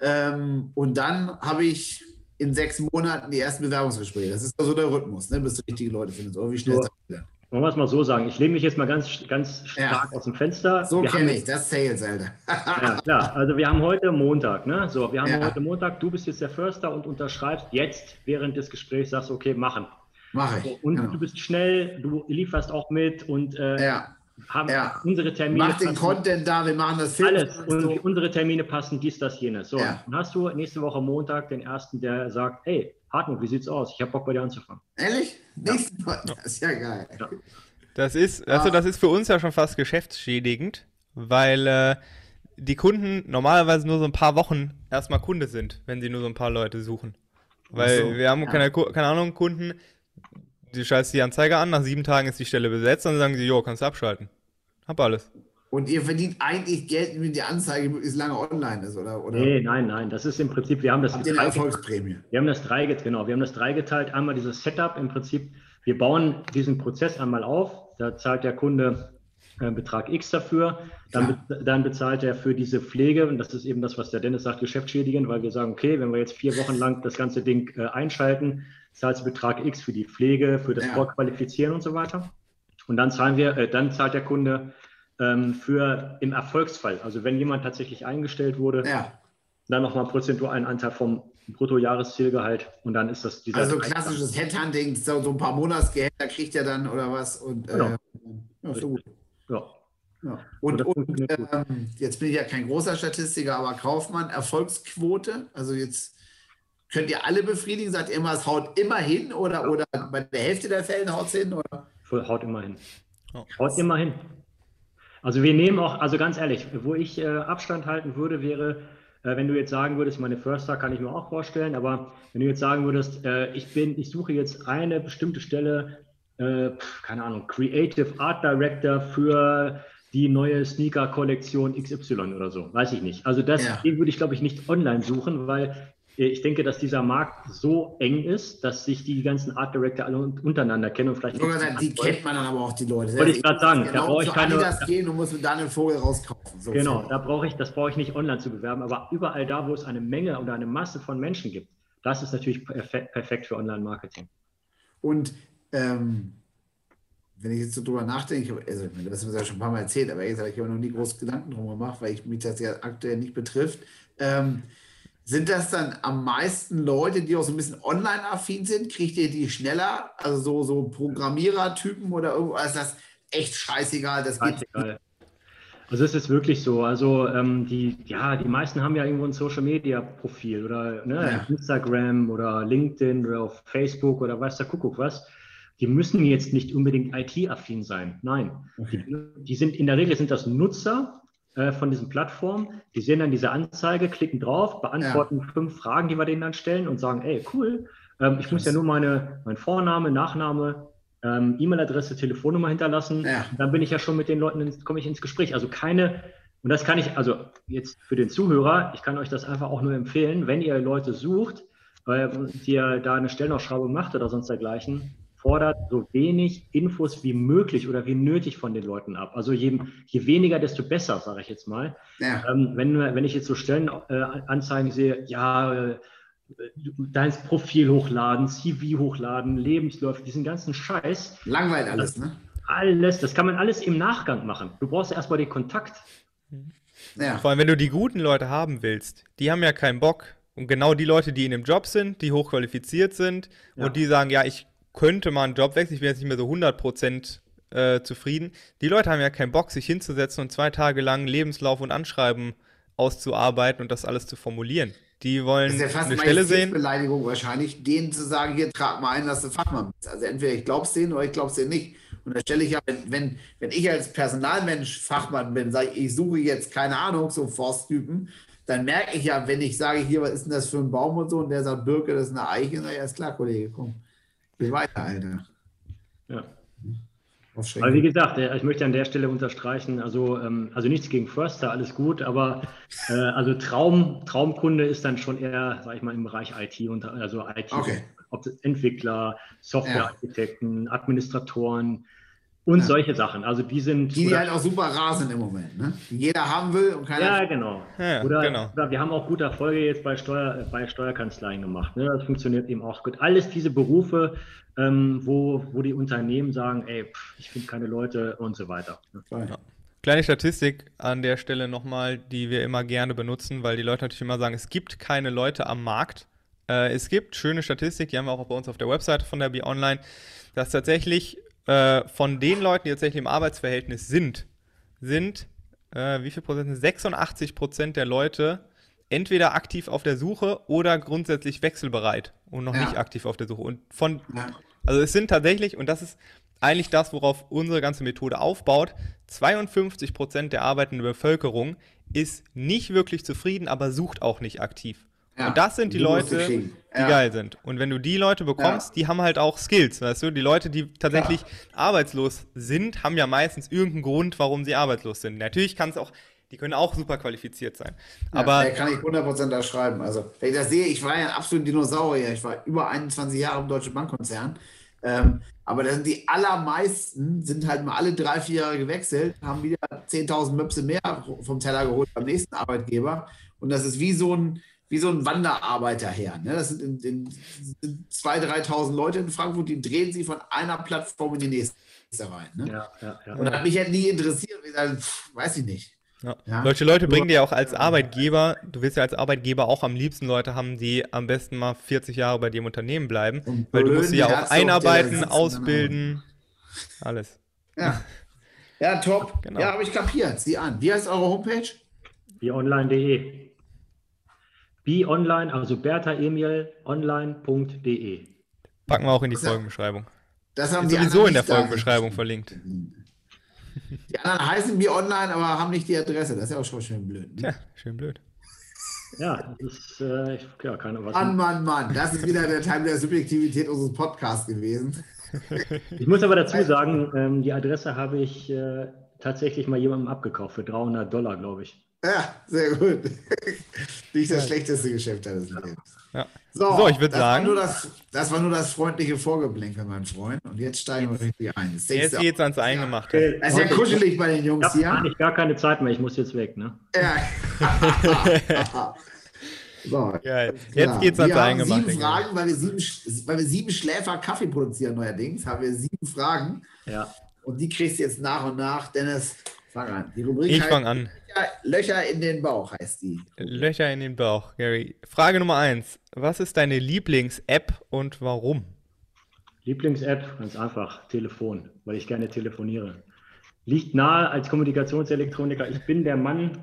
Ähm, und dann habe ich in sechs Monaten die ersten Bewerbungsgespräche. Das ist also der Rhythmus, ne, bis du richtige Leute findest. Oder wie schnell so. das wollen wir es mal so sagen. Ich lehne mich jetzt mal ganz, ganz stark ja. aus dem Fenster. So kenne ich, das Sales, Alter. ja, klar. Also wir haben heute Montag, ne? So, wir haben ja. heute Montag, du bist jetzt der Förster und unterschreibst jetzt während des Gesprächs, sagst okay, machen. Mache ich. So, und genau. du bist schnell, du lieferst auch mit und äh, ja. Haben unsere Termine. Mach den Content da, wir machen das Film. Alles. Und so. unsere Termine passen, dies, das, jenes. So, dann hast du nächste Woche Montag den ersten, der sagt, hey, Hartmut, wie sieht's aus? Ich habe Bock bei dir anzufangen. Ehrlich? Nächsten ja. Das ist ja geil. Ja. Das ist, also das ist für uns ja schon fast geschäftsschädigend, weil äh, die Kunden normalerweise nur so ein paar Wochen erstmal Kunde sind, wenn sie nur so ein paar Leute suchen. Weil so, wir haben ja. keine, keine Ahnung, Kunden, die scheißen die Anzeige an, nach sieben Tagen ist die Stelle besetzt, dann sagen sie, jo, kannst du abschalten. Hab alles. Und ihr verdient eigentlich Geld, wenn die Anzeige möglichst lange online ist, oder? oder? Nee, nein, nein. Das ist im Prinzip, wir haben das. Habt ihr eine Erfolgsprämie? Wir haben das dreigeteilt, genau. Wir haben das dreigeteilt. Einmal dieses Setup im Prinzip. Wir bauen diesen Prozess einmal auf. Da zahlt der Kunde äh, Betrag X dafür. Dann, be dann, bezahlt er für diese Pflege, und das ist eben das, was der Dennis sagt, geschäftsschädigend, weil wir sagen, okay, wenn wir jetzt vier Wochen lang das ganze Ding äh, einschalten, zahlt du Betrag X für die Pflege, für das ja. Vorqualifizieren und so weiter. Und dann zahlen wir, äh, dann zahlt der Kunde ähm, für im Erfolgsfall, also wenn jemand tatsächlich eingestellt wurde, ja. dann nochmal prozentualen Anteil vom Bruttojahreszielgehalt und dann ist das dieser. Also klassisches Headhunting, so, so ein paar Monatsgehälter kriegt er dann oder was und genau. äh, ja, so gut. Ja. Ja. Und, und ähm, jetzt bin ich ja kein großer Statistiker, aber Kaufmann, Erfolgsquote, also jetzt könnt ihr alle befriedigen, sagt ihr immer, es haut immer hin oder, oder bei der Hälfte der Fälle haut es hin? Oder? Haut immer hin. Haut immer hin. Also wir nehmen auch, also ganz ehrlich, wo ich äh, Abstand halten würde, wäre, äh, wenn du jetzt sagen würdest, meine Förster kann ich mir auch vorstellen, aber wenn du jetzt sagen würdest, äh, ich bin, ich suche jetzt eine bestimmte Stelle, äh, keine Ahnung, Creative Art Director für die neue Sneaker-Kollektion XY oder so, weiß ich nicht. Also das, ja. den würde ich, glaube ich, nicht online suchen, weil ich denke, dass dieser Markt so eng ist, dass sich die ganzen Art Director alle untereinander kennen und vielleicht. Sagen, die kennt man dann aber auch die Leute. Wollte ich gerade sagen, genau, da brauche ich keine. das gehen und muss mit Daniel Vogel rauskaufen. So genau, da brauche ich, das brauche ich nicht online zu bewerben, aber überall da, wo es eine Menge oder eine Masse von Menschen gibt, das ist natürlich perfekt, für Online-Marketing. Und ähm, wenn ich jetzt so drüber nachdenke, also das haben wir ja schon ein paar Mal erzählt, aber jetzt habe ich aber noch nie groß Gedanken drum gemacht, weil ich mich das ja aktuell nicht betrifft. Ähm, sind das dann am meisten Leute, die auch so ein bisschen online-affin sind? Kriegt ihr die schneller? Also so, so Programmierer-Typen oder irgendwo? Also ist das echt scheißegal? Das scheißegal. Also es ist wirklich so. Also ähm, die, ja, die meisten haben ja irgendwo ein Social-Media-Profil oder ne, ja. Instagram oder LinkedIn oder auf Facebook oder weiß der Kuckuck was. Die müssen jetzt nicht unbedingt IT-affin sein. Nein. Okay. Die, die, sind in der Regel sind das Nutzer, äh, von diesen Plattformen. Die sehen dann diese Anzeige, klicken drauf, beantworten ja. fünf Fragen, die wir denen dann stellen und sagen, ey, cool, ähm, ich muss ja nur meine, mein Vorname, Nachname, ähm, E-Mail-Adresse, Telefonnummer hinterlassen. Ja. Dann bin ich ja schon mit den Leuten, komme ich ins Gespräch. Also keine, und das kann ich, also jetzt für den Zuhörer, ich kann euch das einfach auch nur empfehlen, wenn ihr Leute sucht, äh, die ihr da eine Stellenausschreibung macht oder sonst dergleichen, fordert so wenig Infos wie möglich oder wie nötig von den Leuten ab. Also je, je weniger, desto besser, sage ich jetzt mal. Ja. Ähm, wenn, wenn ich jetzt so Stellenanzeigen äh, sehe, ja, äh, dein Profil hochladen, CV hochladen, Lebensläufe, diesen ganzen Scheiß. Langweilt alles, ne? Alles, das kann man alles im Nachgang machen. Du brauchst erstmal den Kontakt. Ja. Vor allem, wenn du die guten Leute haben willst, die haben ja keinen Bock. Und genau die Leute, die in dem Job sind, die hochqualifiziert sind ja. und die sagen, ja, ich könnte mal einen Job wechseln, ich bin jetzt nicht mehr so 100% äh, zufrieden. Die Leute haben ja keinen Bock, sich hinzusetzen und zwei Tage lang Lebenslauf und Anschreiben auszuarbeiten und das alles zu formulieren. Die wollen Das ist ja fast eine eine Stelle sehen. Beleidigung wahrscheinlich, denen zu sagen, hier trag mal ein, dass du Fachmann bist. Also entweder ich glaub's denen oder ich glaub's denen nicht. Und da stelle ich ja, wenn, wenn, wenn ich als Personalmensch Fachmann bin, sage ich, ich suche jetzt, keine Ahnung, so Forsttypen, dann merke ich ja, wenn ich sage, hier, was ist denn das für ein Baum und so, und der sagt, Birke, das ist eine Eiche, na ja, ist klar, Kollege, komm. Geh weiter, Alter. Ja. Aber wie gesagt, äh, ich möchte an der Stelle unterstreichen, also, ähm, also nichts gegen Förster, alles gut, aber *laughs* äh, also Traum, Traumkunde ist dann schon eher, sag ich mal, im Bereich IT, und, also IT, Okay. ob das Entwickler, Softwarearchitekten, Administratoren und Ja. solche Sachen. Also die sind. Die, die halt auch super rar sind im Moment, ne? Die jeder haben will und keiner. ja, genau. Ja, oder, genau. oder wir haben auch gute Erfolge jetzt bei, Steuer, bei Steuerkanzleien gemacht. Ne? Das funktioniert eben auch gut. Alles diese Berufe, ähm, wo, wo die Unternehmen sagen, ey, pff, ich finde keine Leute und so weiter. ne? Ja. Kleine Statistik an der Stelle nochmal, die wir immer gerne benutzen, weil die Leute natürlich immer sagen, es gibt keine Leute am Markt. Äh, es gibt schöne Statistik, die haben wir auch bei uns auf der Webseite von der Be Online, dass tatsächlich äh, von den Leuten, die tatsächlich im Arbeitsverhältnis sind, sind, äh, wie viel Prozent? 86 Prozent der Leute entweder aktiv auf der Suche oder grundsätzlich wechselbereit und noch Ja. nicht aktiv auf der Suche. Und von Ja. also es sind tatsächlich, und das ist eigentlich das, worauf unsere ganze Methode aufbaut, 52% der arbeitenden Bevölkerung ist nicht wirklich zufrieden, aber sucht auch nicht aktiv. Ja, Und das sind die, die Leute, die Ja. geil sind. Und wenn du die Leute bekommst, Ja. die haben halt auch Skills, weißt du? Die Leute, die tatsächlich arbeitslos sind, haben ja meistens irgendeinen Grund, warum sie arbeitslos sind. Natürlich kann es auch, die können auch super qualifiziert sein. Aber ja, kann ich 100% da schreiben. Also, wenn ich das sehe, ich war ja ein absoluter Dinosaurier. Ich war über 21 Jahre im Deutschen Bankkonzern. Ähm, aber sind die allermeisten, sind halt mal alle drei, vier Jahre gewechselt, haben wieder 10.000 Möpse mehr vom Teller geholt beim nächsten Arbeitgeber. Und das ist wie so ein, wie so ein Wanderarbeiter her. Ne? Das sind, in, in, sind 2.000, 3.000 Leute in Frankfurt, die drehen sie von einer Plattform in die nächste rein. Ne? Ja, ja, ja. Und das hat mich halt nie interessiert. Ich sag, pff, weiß ich nicht. Ja. Ja. Solche Leute bringen dir auch als Arbeitgeber, du willst ja als Arbeitgeber auch am liebsten Leute haben, die am besten mal 40 Jahre bei dir im Unternehmen bleiben, Und weil du musst sie ja auch einarbeiten, ausbilden, alles. Ja. Ja, top. *laughs* Genau. Ja, habe ich kapiert. Sieh an. Wie heißt eure Homepage? Bionline.de. Bionline, also Bertha Emil online.de. Packen wir auch in die Das ja- Folgenbeschreibung. Das haben die sowieso in der nicht da. Folgenbeschreibung verlinkt. *laughs* Die anderen heißen wie online, aber haben nicht die Adresse. Das ist ja auch schon schön blöd. Ne? Tja, schön blöd. Ja, das ist äh, ich- ja, keine was. Mann, Mann, Mann. Das ist wieder der Teil der Subjektivität unseres Podcasts gewesen. *laughs* Ich muss aber dazu sagen, ähm, die Adresse habe ich äh, tatsächlich mal jemandem abgekauft für 300 Dollar, glaube ich. Ja, sehr gut. *laughs* Nicht das schlechteste Geschäft deines Lebens. Ja. So, ich würd das sagen- War nur das, das war nur das freundliche Vorgeblänkel, mein Freund. Und jetzt steigen wir richtig ein. Jetzt du, geht's ans Eingemachte. das ist ja kuschelig bei den Ich Jungs habe hier. eigentlich gar keine Zeit mehr, ich muss jetzt weg. Ne? Ja. *laughs* *laughs* so, Geil. Jetzt geht's ans wir haben Eingemachte. Sieben Fragen, weil wir sieben, weil wir sieben Schläfer Kaffee produzieren neuerdings, haben wir sieben Fragen. Ja. Und die kriegst du jetzt nach und nach. Dennis, fang an. Die Rubrik Ich fange an. Löcher, Löcher in den Bauch heißt die. Löcher in den Bauch, Gary. Frage Nummer eins. Was ist deine Lieblings-App und warum? Lieblings-App, ganz einfach, Telefon, weil ich gerne telefoniere. Liegt nahe als Kommunikationselektroniker. Ich bin der Mann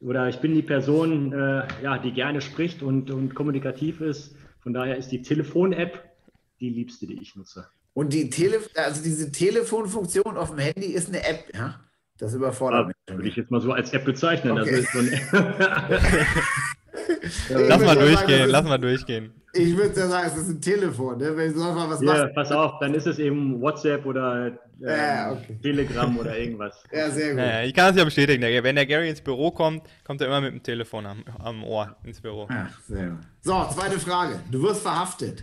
oder ich bin die Person, äh, ja, die gerne spricht und, und kommunikativ ist. Von daher ist die Telefon-App die liebste, die ich nutze. Und die Tele also diese Telefonfunktion auf dem Handy ist eine App, ja? Das überfordert mich. schon Würde ich jetzt mal so als App bezeichnen. Okay. Also ist so *laughs* Lass mal ja durchgehen, lass mal durchgehen. Ich würde ja sagen, es ist ein Telefon, ne? wenn du einfach was ja, machst. pass auf, dann ist es eben WhatsApp oder ähm, Ja, okay. Telegram oder irgendwas. *laughs* Ja, sehr gut. Naja, ich kann es ja bestätigen. Wenn der Gary ins Büro kommt, kommt er immer mit dem Telefon am, am Ohr ins Büro. Ja, sehr gut. So, zweite Frage. Du wirst verhaftet.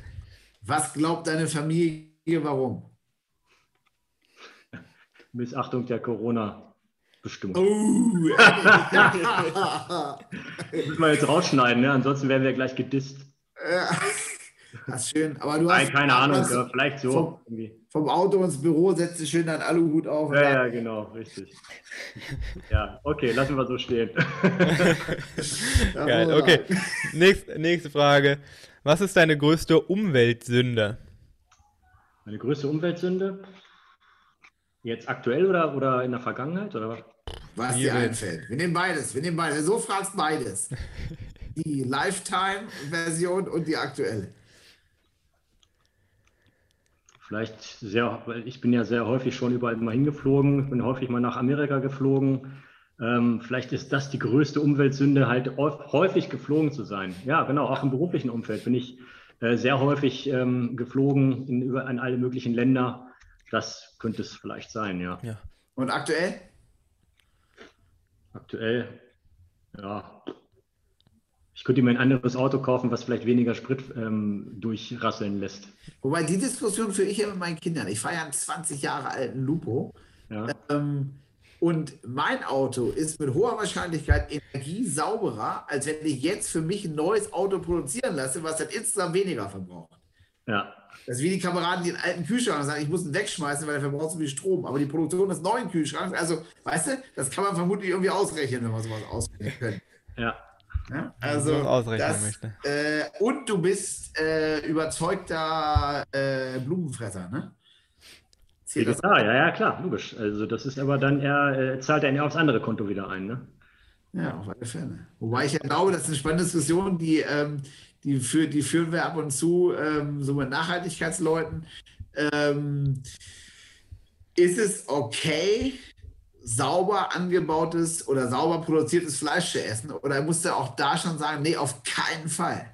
Was glaubt deine Familie, warum? *laughs* Missachtung der Corona-Bestimmung. Oh, *laughs* *laughs* Müssen wir jetzt rausschneiden, ne? ansonsten werden wir gleich gedisst. Ja. das ist schön. Aber du hast Nein, keine Ahnung, hast ja, vielleicht so. vom, vom Auto ins Büro, setzt du schön deinen Aluhut auf. Ja, ja, genau, richtig. *laughs* Ja, okay, lassen wir so stehen. Geil, okay. Nächst, nächste Frage. Was ist deine größte Umweltsünde? Meine größte Umweltsünde? Jetzt aktuell oder, oder in der Vergangenheit? Oder? Was dir einfällt. Wir nehmen beides. Wir nehmen beides. So fragst, beides. *laughs* Die Lifetime-Version und die aktuelle. Vielleicht sehr, weil ich bin ja sehr häufig schon überall mal hingeflogen, ich bin häufig mal nach Amerika geflogen. Ähm, vielleicht ist das die größte Umweltsünde, halt häufig geflogen zu sein. Ja, genau, auch im beruflichen Umfeld bin ich äh, sehr häufig ähm, geflogen in, über, in alle möglichen Länder. Das könnte es vielleicht sein, ja. ja. Und aktuell? Aktuell, ja, ich könnte mir ein anderes Auto kaufen, was vielleicht weniger Sprit ähm, durchrasseln lässt. Wobei die Diskussion führe ich ja mit meinen Kindern. Ich fahre ja einen 20 Jahre alten Lupo. Ja. Ähm, und mein Auto ist mit hoher Wahrscheinlichkeit energiesauberer, als wenn ich jetzt für mich ein neues Auto produzieren lasse, was dann insgesamt weniger verbraucht. Ja. Das ist wie die Kameraden, die einen alten Kühlschrank sagen, ich muss ihn wegschmeißen, weil er verbraucht so viel Strom. Aber die Produktion des neuen Kühlschranks, also, weißt du, das kann man vermutlich irgendwie ausrechnen, wenn man sowas ausrechnen könnte. Ja. Ja, also das, möchte. Äh, und du bist äh, überzeugter äh, Blumenfresser, ne? Vegetar, ja, ja, klar, logisch. Also das ist aber dann eher, äh, zahlt er ja aufs andere Konto wieder ein, ne? Ja, auf alle Fälle. Wobei ich ja glaube, das ist eine spannende Diskussion, die, ähm, die, für, die führen wir ab und zu ähm, so mit Nachhaltigkeitsleuten. Ähm, ist es okay, sauber angebautes oder sauber produziertes Fleisch zu essen? Oder musst du auch da schon sagen, nee, auf keinen Fall?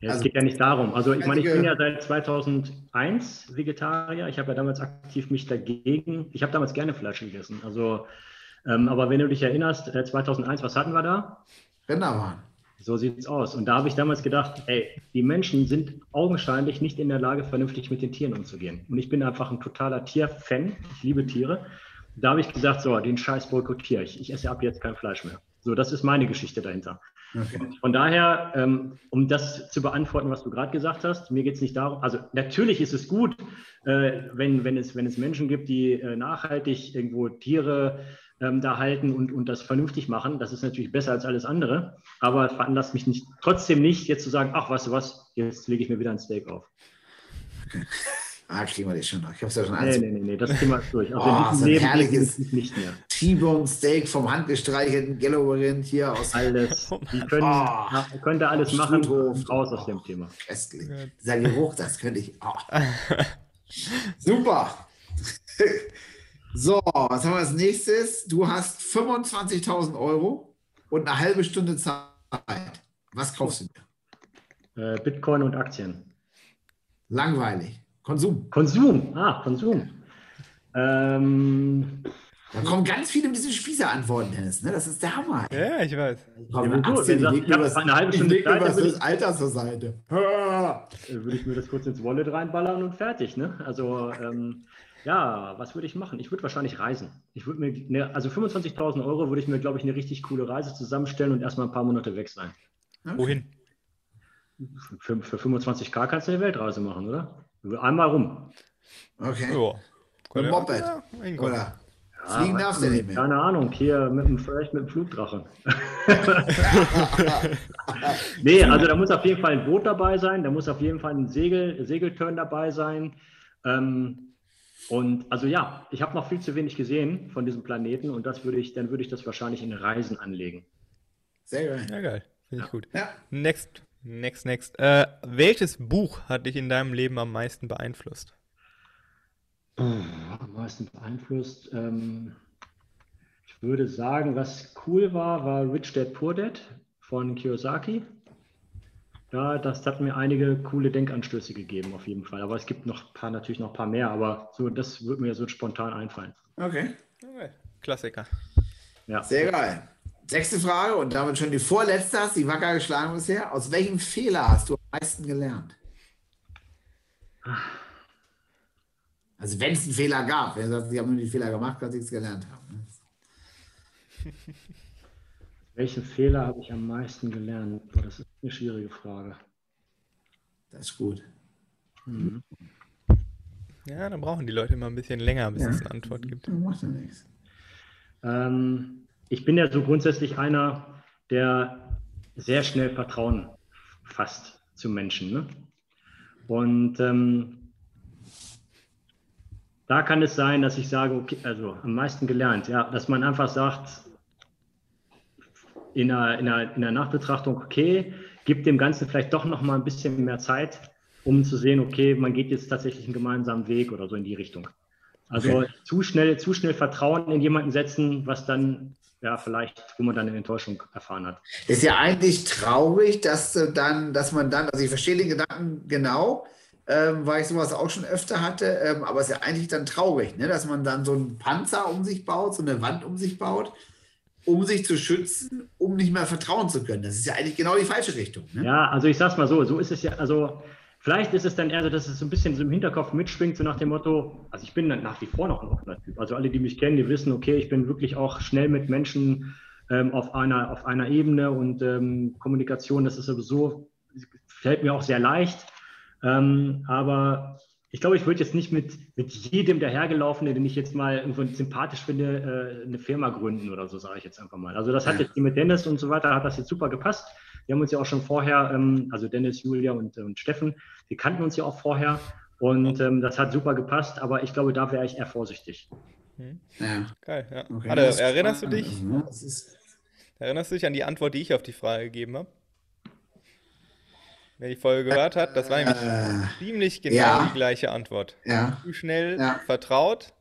Ja, also, es geht ja nicht darum. Also ich meine, ich bin ja seit 2001 Vegetarier. Ich habe ja damals aktiv mich dagegen, ich habe damals gerne Fleisch gegessen. Also, ähm, aber wenn du dich erinnerst, 2001, äh, was hatten wir da? Rinderwahn. So sieht es aus. Und da habe ich damals gedacht, ey, die Menschen sind augenscheinlich nicht in der Lage, vernünftig mit den Tieren umzugehen. Und ich bin einfach ein totaler Tierfan. Ich liebe Tiere. Da habe ich gesagt, so, den Scheiß boykottiere ich. Ich esse ab jetzt kein Fleisch mehr. So, das ist meine Geschichte dahinter. Okay. Von daher, ähm, um das zu beantworten, was du gerade gesagt hast, mir geht es nicht darum, also natürlich ist es gut, äh, wenn, wenn, es, wenn es Menschen gibt, die äh, nachhaltig irgendwo Tiere ähm, da halten und, und das vernünftig machen. Das ist natürlich besser als alles andere. Aber veranlasst mich nicht, trotzdem nicht, jetzt zu sagen, ach, weißt du was, jetzt lege ich mir wieder ein Steak auf. Okay. *laughs* Ah, kriegen wir das schon noch. Ich habe es ja schon Nee, nee, nee, nee, das Thema ist durch. Also oh, so ein Leben herrliches nicht mehr. T-Bone Steak vom handgestreichelten Gello-Rind hier aus. Alles. Die können, oh, könnte alles machen. Raus aus dem Thema. Köstlich. Dieser Geruch, das könnte ich. Oh. *laughs* Super. *laughs* so, was haben wir als nächstes? Du hast 25.000 Euro und eine halbe Stunde Zeit. Was kaufst du dir? Äh, Bitcoin und Aktien. Langweilig. Konsum. Konsum, ah, Konsum. Ähm, da kommen ganz viele mit diesen Spießer-Antworten, Dennis. Ne? Das ist der Hammer. Ey. Ja, ich weiß. Ja, gut, Aktien, ich, ich habe eine halbe Stunde Zeit, was das Alter zur Seite. Würde ich mir das kurz ins Wallet reinballern und fertig. Ne? Also, ähm, ja, was würde ich machen? Ich würde wahrscheinlich reisen. Ich würde mir, ne, also 25.000 Euro würde ich mir, glaube ich, eine richtig coole Reise zusammenstellen und erstmal ein paar Monate weg sein. Okay. Wohin? Für, für 25k kannst du eine Weltreise machen, oder? Einmal rum. Okay. Ja. Mit Moped. Ja, oder? Ja, Fliegen darfst du nicht mehr. Keine Ahnung, hier mit dem, vielleicht mit dem Flugdrachen. *laughs* nee, also da muss auf jeden Fall ein Boot dabei sein, da muss auf jeden Fall ein Segel, Segelturn dabei sein. Ähm, und also ja, ich habe noch viel zu wenig gesehen von diesem Planeten und das würde ich, dann würde ich das wahrscheinlich in Reisen anlegen. Sehr geil. Ja, geil. Finde ich ja. gut. Ja. Next Next, next. Äh, welches Buch hat dich in deinem Leben am meisten beeinflusst? am meisten beeinflusst. Ähm, ich würde sagen, was cool war, war Rich Dad Poor Dad von Kiyosaki. Ja, das hat mir einige coole Denkanstöße gegeben, auf jeden Fall. Aber es gibt noch paar, natürlich noch ein paar mehr, aber so, das würde mir so spontan einfallen. Okay. okay. Klassiker. Ja. Sehr geil. Sechste Frage und damit schon die vorletzte, hast die wacker geschlagen bisher. Aus welchem Fehler hast du am meisten gelernt? Also wenn es einen Fehler gab, wer sagt, sie haben nur die Fehler gemacht, kann sie es gelernt haben. *laughs* Welchen Fehler habe ich am meisten gelernt? Das ist eine schwierige Frage. Das ist gut. Mhm. Ja, dann brauchen die Leute immer ein bisschen länger, bis ja. es eine Antwort gibt. Macht ja nichts. Ähm, ich bin ja so grundsätzlich einer, der sehr schnell Vertrauen fasst zu Menschen. Ne? Und ähm, da kann es sein, dass ich sage, okay, also am meisten gelernt, ja, dass man einfach sagt, in einer, in einer, in einer Nachbetrachtung, okay, gibt dem Ganzen vielleicht doch noch mal ein bisschen mehr Zeit, um zu sehen, okay, man geht jetzt tatsächlich einen gemeinsamen Weg oder so in die Richtung. Also okay. zu schnell, zu schnell Vertrauen in jemanden setzen, was dann ja vielleicht, wo man dann eine Enttäuschung erfahren hat. Ist ja eigentlich traurig, dass dann, dass man dann, also ich verstehe den Gedanken genau, ähm, weil ich sowas auch schon öfter hatte, ähm, aber es ist ja eigentlich dann traurig, ne, dass man dann so einen Panzer um sich baut, so eine Wand um sich baut, um sich zu schützen, um nicht mehr vertrauen zu können. Das ist ja eigentlich genau die falsche Richtung. Ne? Ja, also ich sag's mal so, so ist es ja, also Vielleicht ist es dann eher so, dass es so ein bisschen so im Hinterkopf mitschwingt, so nach dem Motto, also ich bin dann nach wie vor noch ein offener Typ. Also alle, die mich kennen, die wissen, okay, ich bin wirklich auch schnell mit Menschen ähm, auf, einer, auf einer Ebene und ähm, Kommunikation, das ist sowieso, fällt mir auch sehr leicht. Ähm, aber ich glaube, ich würde jetzt nicht mit, mit jedem der Hergelaufene, den ich jetzt mal irgendwo sympathisch finde, äh, eine Firma gründen oder so, sage ich jetzt einfach mal. Also das hat jetzt mit Dennis und so weiter, hat das jetzt super gepasst. Wir haben uns ja auch schon vorher, ähm, also Dennis, Julia und, und Steffen, wir kannten uns ja auch vorher und ähm, das hat super gepasst, aber ich glaube, da wäre ich eher vorsichtig. Hm. Ja. Geil, ja. Okay, Warte, erinnerst du dich? Ne? Erinnerst du dich an die Antwort, die ich auf die Frage gegeben habe? Wer die Folge gehört hat, das war nämlich äh, ziemlich genau ja. die gleiche Antwort. Ja. Zu schnell ja. vertraut.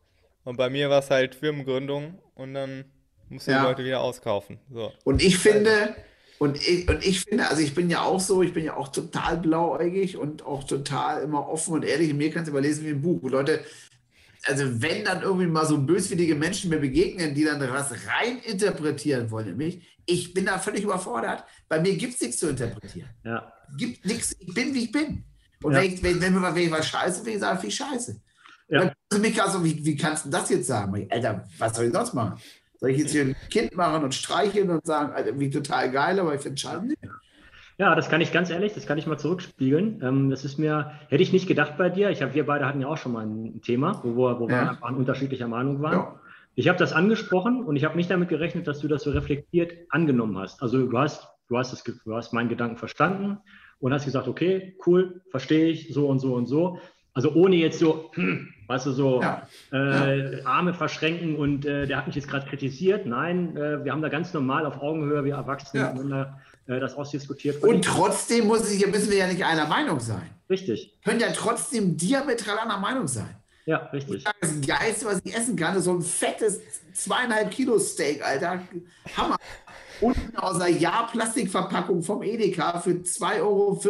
Und bei mir war es halt Firmengründung und dann musst du die Leute wieder auskaufen. So. Und ich finde, und ich, und ich finde, also ich bin ja auch so, ich bin ja auch total blauäugig und auch total immer offen und ehrlich. Mir kannst du überlesen wie ein Buch. Und Leute, also wenn dann irgendwie mal so böswillige Menschen mir begegnen, die dann was rein interpretieren wollen in mich, ich bin da völlig überfordert. Bei mir gibt es nichts zu interpretieren. Ja. Gibt nichts, ich bin, wie ich bin. Und ja. wenn, ich, wenn, wenn, wenn ich was scheiße will, sage ich, wie scheiße. Ja. Dann du mich also, wie, wie kannst du das jetzt sagen? Alter, was soll ich sonst machen? Soll ich jetzt hier ein Kind machen und streicheln und sagen, Alter, wie total geil, aber ich finde es schade nicht. Ja, das kann ich ganz ehrlich, das kann ich mal zurückspiegeln. Ähm, das ist mir, hätte ich nicht gedacht bei dir. Ich habe, wir beide hatten ja auch schon mal ein Thema, wo, wir, wo ja. wir unterschiedlicher Meinung waren. Ja. Ich habe das angesprochen und ich habe nicht damit gerechnet, dass du das so reflektiert angenommen hast. Also du hast, du hast, das, du hast meinen Gedanken verstanden und hast gesagt, okay, cool, verstehe ich, so und so und so. Also ohne jetzt so, hm, weißt du, so ja. Äh, ja. Arme verschränken und äh, der hat mich jetzt gerade kritisiert. Nein, äh, wir haben da ganz normal auf Augenhöhe, wir Erwachsene ja. miteinander äh, das ausdiskutiert. Und trotzdem muss ich, müssen wir ja nicht einer Meinung sein. Richtig. Können ja trotzdem diametral einer Meinung sein. Ja, richtig. Das Geilste, was ich essen kann, ist so ein fettes zweieinhalb Kilo Steak, Alter. Hammer. Unten aus einer Jahr-Plastikverpackung vom Edeka für 2,14 Euro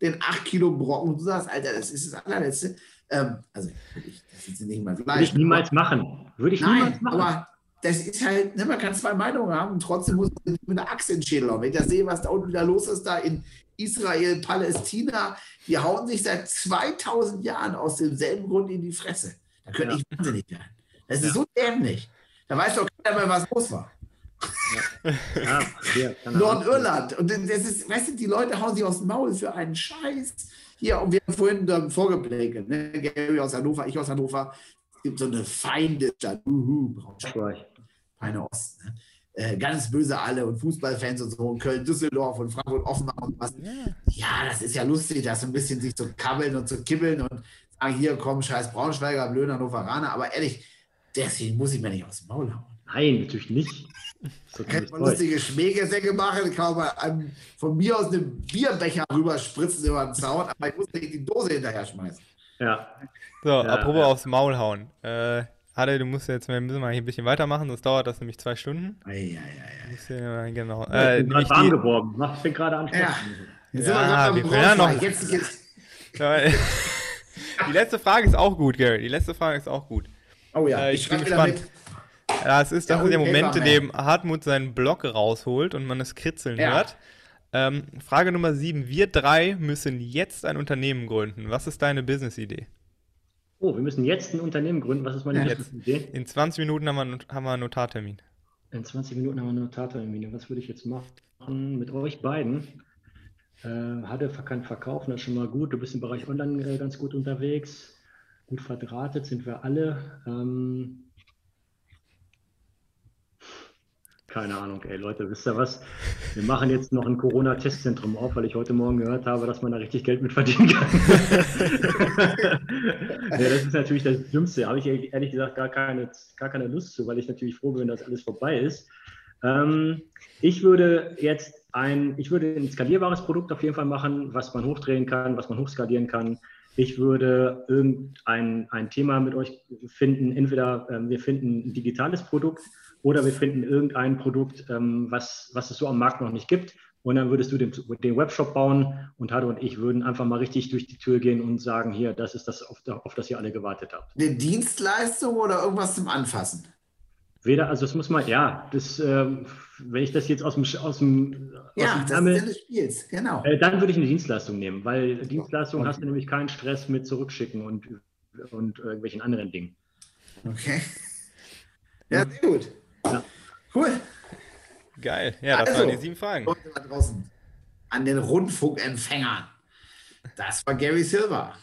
den 8 Kilo Brocken. Und du sagst, Alter, das ist das allerletzte. Ähm, also, ich, das ist nicht mal Fleisch. Würde ich niemals machen. Würde ich Nein, niemals machen. Aber das ist halt, ne, man kann zwei Meinungen haben und trotzdem muss man mit einer Axt in den Schädel haben. Wenn ich das sehe, was da unten wieder los ist, da in Israel, Palästina, die hauen sich seit 2000 Jahren aus demselben Grund in die Fresse. Da könnte ja. ich wahnsinnig werden. Das ist ja. so dämlich. Da weiß doch keiner mehr, was los war. Ja. ja *laughs* Nordirland. Und das ist, weißt du, die Leute hauen sich aus dem Maul für einen Scheiß. Hier, und wir haben vorhin vorgeplägelt, ne? Gary aus Hannover, ich aus Hannover. Es gibt so eine Feindestadt. Uhu, Braunschweig. Feine Osten. Ne? Äh, ganz böse alle und Fußballfans und so und Köln, Düsseldorf und Frankfurt Offenbach und was. Ja. ja, das ist ja lustig, das so ein bisschen sich zu kabbeln und zu kibbeln und sagen, hier komm, scheiß Braunschweiger, blöder Hannoveraner. Aber ehrlich, deswegen muss ich mir nicht aus dem Maul hauen. Nein, natürlich nicht. So kann man lustige Schmähgesäcke machen, kann man einem, von mir aus einen Bierbecher rüber spritzen über den Zaun, aber ich muss nicht die Dose hinterher schmeißen. Ja. So, ja, apropos ja. aufs Maul hauen. Äh, Ade, du musst jetzt, wir müssen mal hier ein bisschen weitermachen, sonst dauert das nämlich zwei Stunden. Ja, ja, ja. genau. Äh, ich bin gerade warm geworden. Mach, ich gerade an. Ja, jetzt ja, wir können ja noch. Jetzt, jetzt. *laughs* *laughs* die letzte Frage ist auch gut, Gary. Die letzte Frage ist auch gut. Oh ja, äh, ich, ich bin gespannt. Ja, es ist, das ist der Moment, in dem Hartmut seinen Block rausholt und man es kritzeln ja. hört. Ähm, Frage Nummer 7. Wir drei müssen jetzt ein Unternehmen gründen. Was ist deine Business-Idee? Oh, wir müssen jetzt ein Unternehmen gründen. Was ist meine ja, Idee? In 20 Minuten haben wir, haben wir einen Notartermin. In 20 Minuten haben wir einen Notartermin. Was würde ich jetzt machen mit euch beiden? Äh, hatte kann verkaufen, das ist schon mal gut. Du bist im Bereich Online äh, ganz gut unterwegs. Gut verdrahtet sind wir alle. Ähm, keine Ahnung, ey Leute, wisst ihr was? Wir machen jetzt noch ein Corona-Testzentrum auf, weil ich heute Morgen gehört habe, dass man da richtig Geld mit verdienen kann. *laughs* ja, das ist natürlich das Dümmste. Da habe ich ehrlich gesagt gar keine, gar keine Lust zu, weil ich natürlich froh bin, dass alles vorbei ist. Ähm, ich würde jetzt ein, ich würde ein skalierbares Produkt auf jeden Fall machen, was man hochdrehen kann, was man hochskalieren kann. Ich würde irgendein ein Thema mit euch finden. Entweder ähm, wir finden ein digitales Produkt oder wir finden irgendein Produkt, ähm, was, was es so am Markt noch nicht gibt. Und dann würdest du den, den Webshop bauen und Hado und ich würden einfach mal richtig durch die Tür gehen und sagen, hier, das ist das, auf, auf das ihr alle gewartet habt. Eine Dienstleistung oder irgendwas zum Anfassen? Weder, also es muss man, ja, das, ähm, wenn ich das jetzt aus dem, aus dem, ja, aus dem das ist des Spiels, genau. Äh, dann würde ich eine Dienstleistung nehmen, weil Dienstleistung okay. hast du nämlich keinen Stress mit zurückschicken und, und irgendwelchen anderen Dingen. Okay. Ja, sehr gut. Ja. Cool. Geil. Ja, das also, waren die sieben Fragen. Leute da draußen an den Rundfunkempfängern. Das war Gary Silver.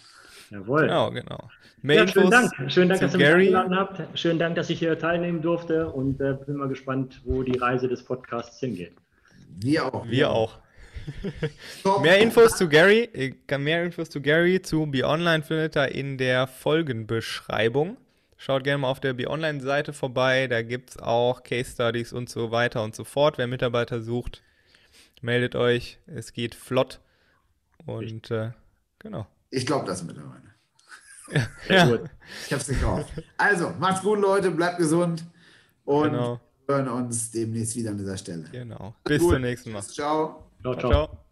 Jawohl. Genau, genau. Ja, schönen Dank. Schönen Dank, dass ihr mich eingeladen habt. Schönen Dank, dass ich hier teilnehmen durfte und äh, bin mal gespannt, wo die Reise des Podcasts hingeht. Wir auch. Wir auch. *laughs* mehr Infos zu Gary, äh, mehr Infos zu Gary zu Be Online findet ihr in der Folgenbeschreibung. Schaut gerne mal auf der Be Online Seite vorbei, da gibt es auch Case Studies und so weiter und so fort. Wer Mitarbeiter sucht, meldet euch. Es geht flott. Und äh, genau. Ich glaube das mittlerweile. *laughs* Ja. ja. Gut. Ich habe es gekauft. Also, macht's gut, Leute, bleibt gesund und genau. hören uns demnächst wieder an dieser Stelle. Genau. Bis zum nächsten Mal. Ciao. Ciao, ciao. ciao.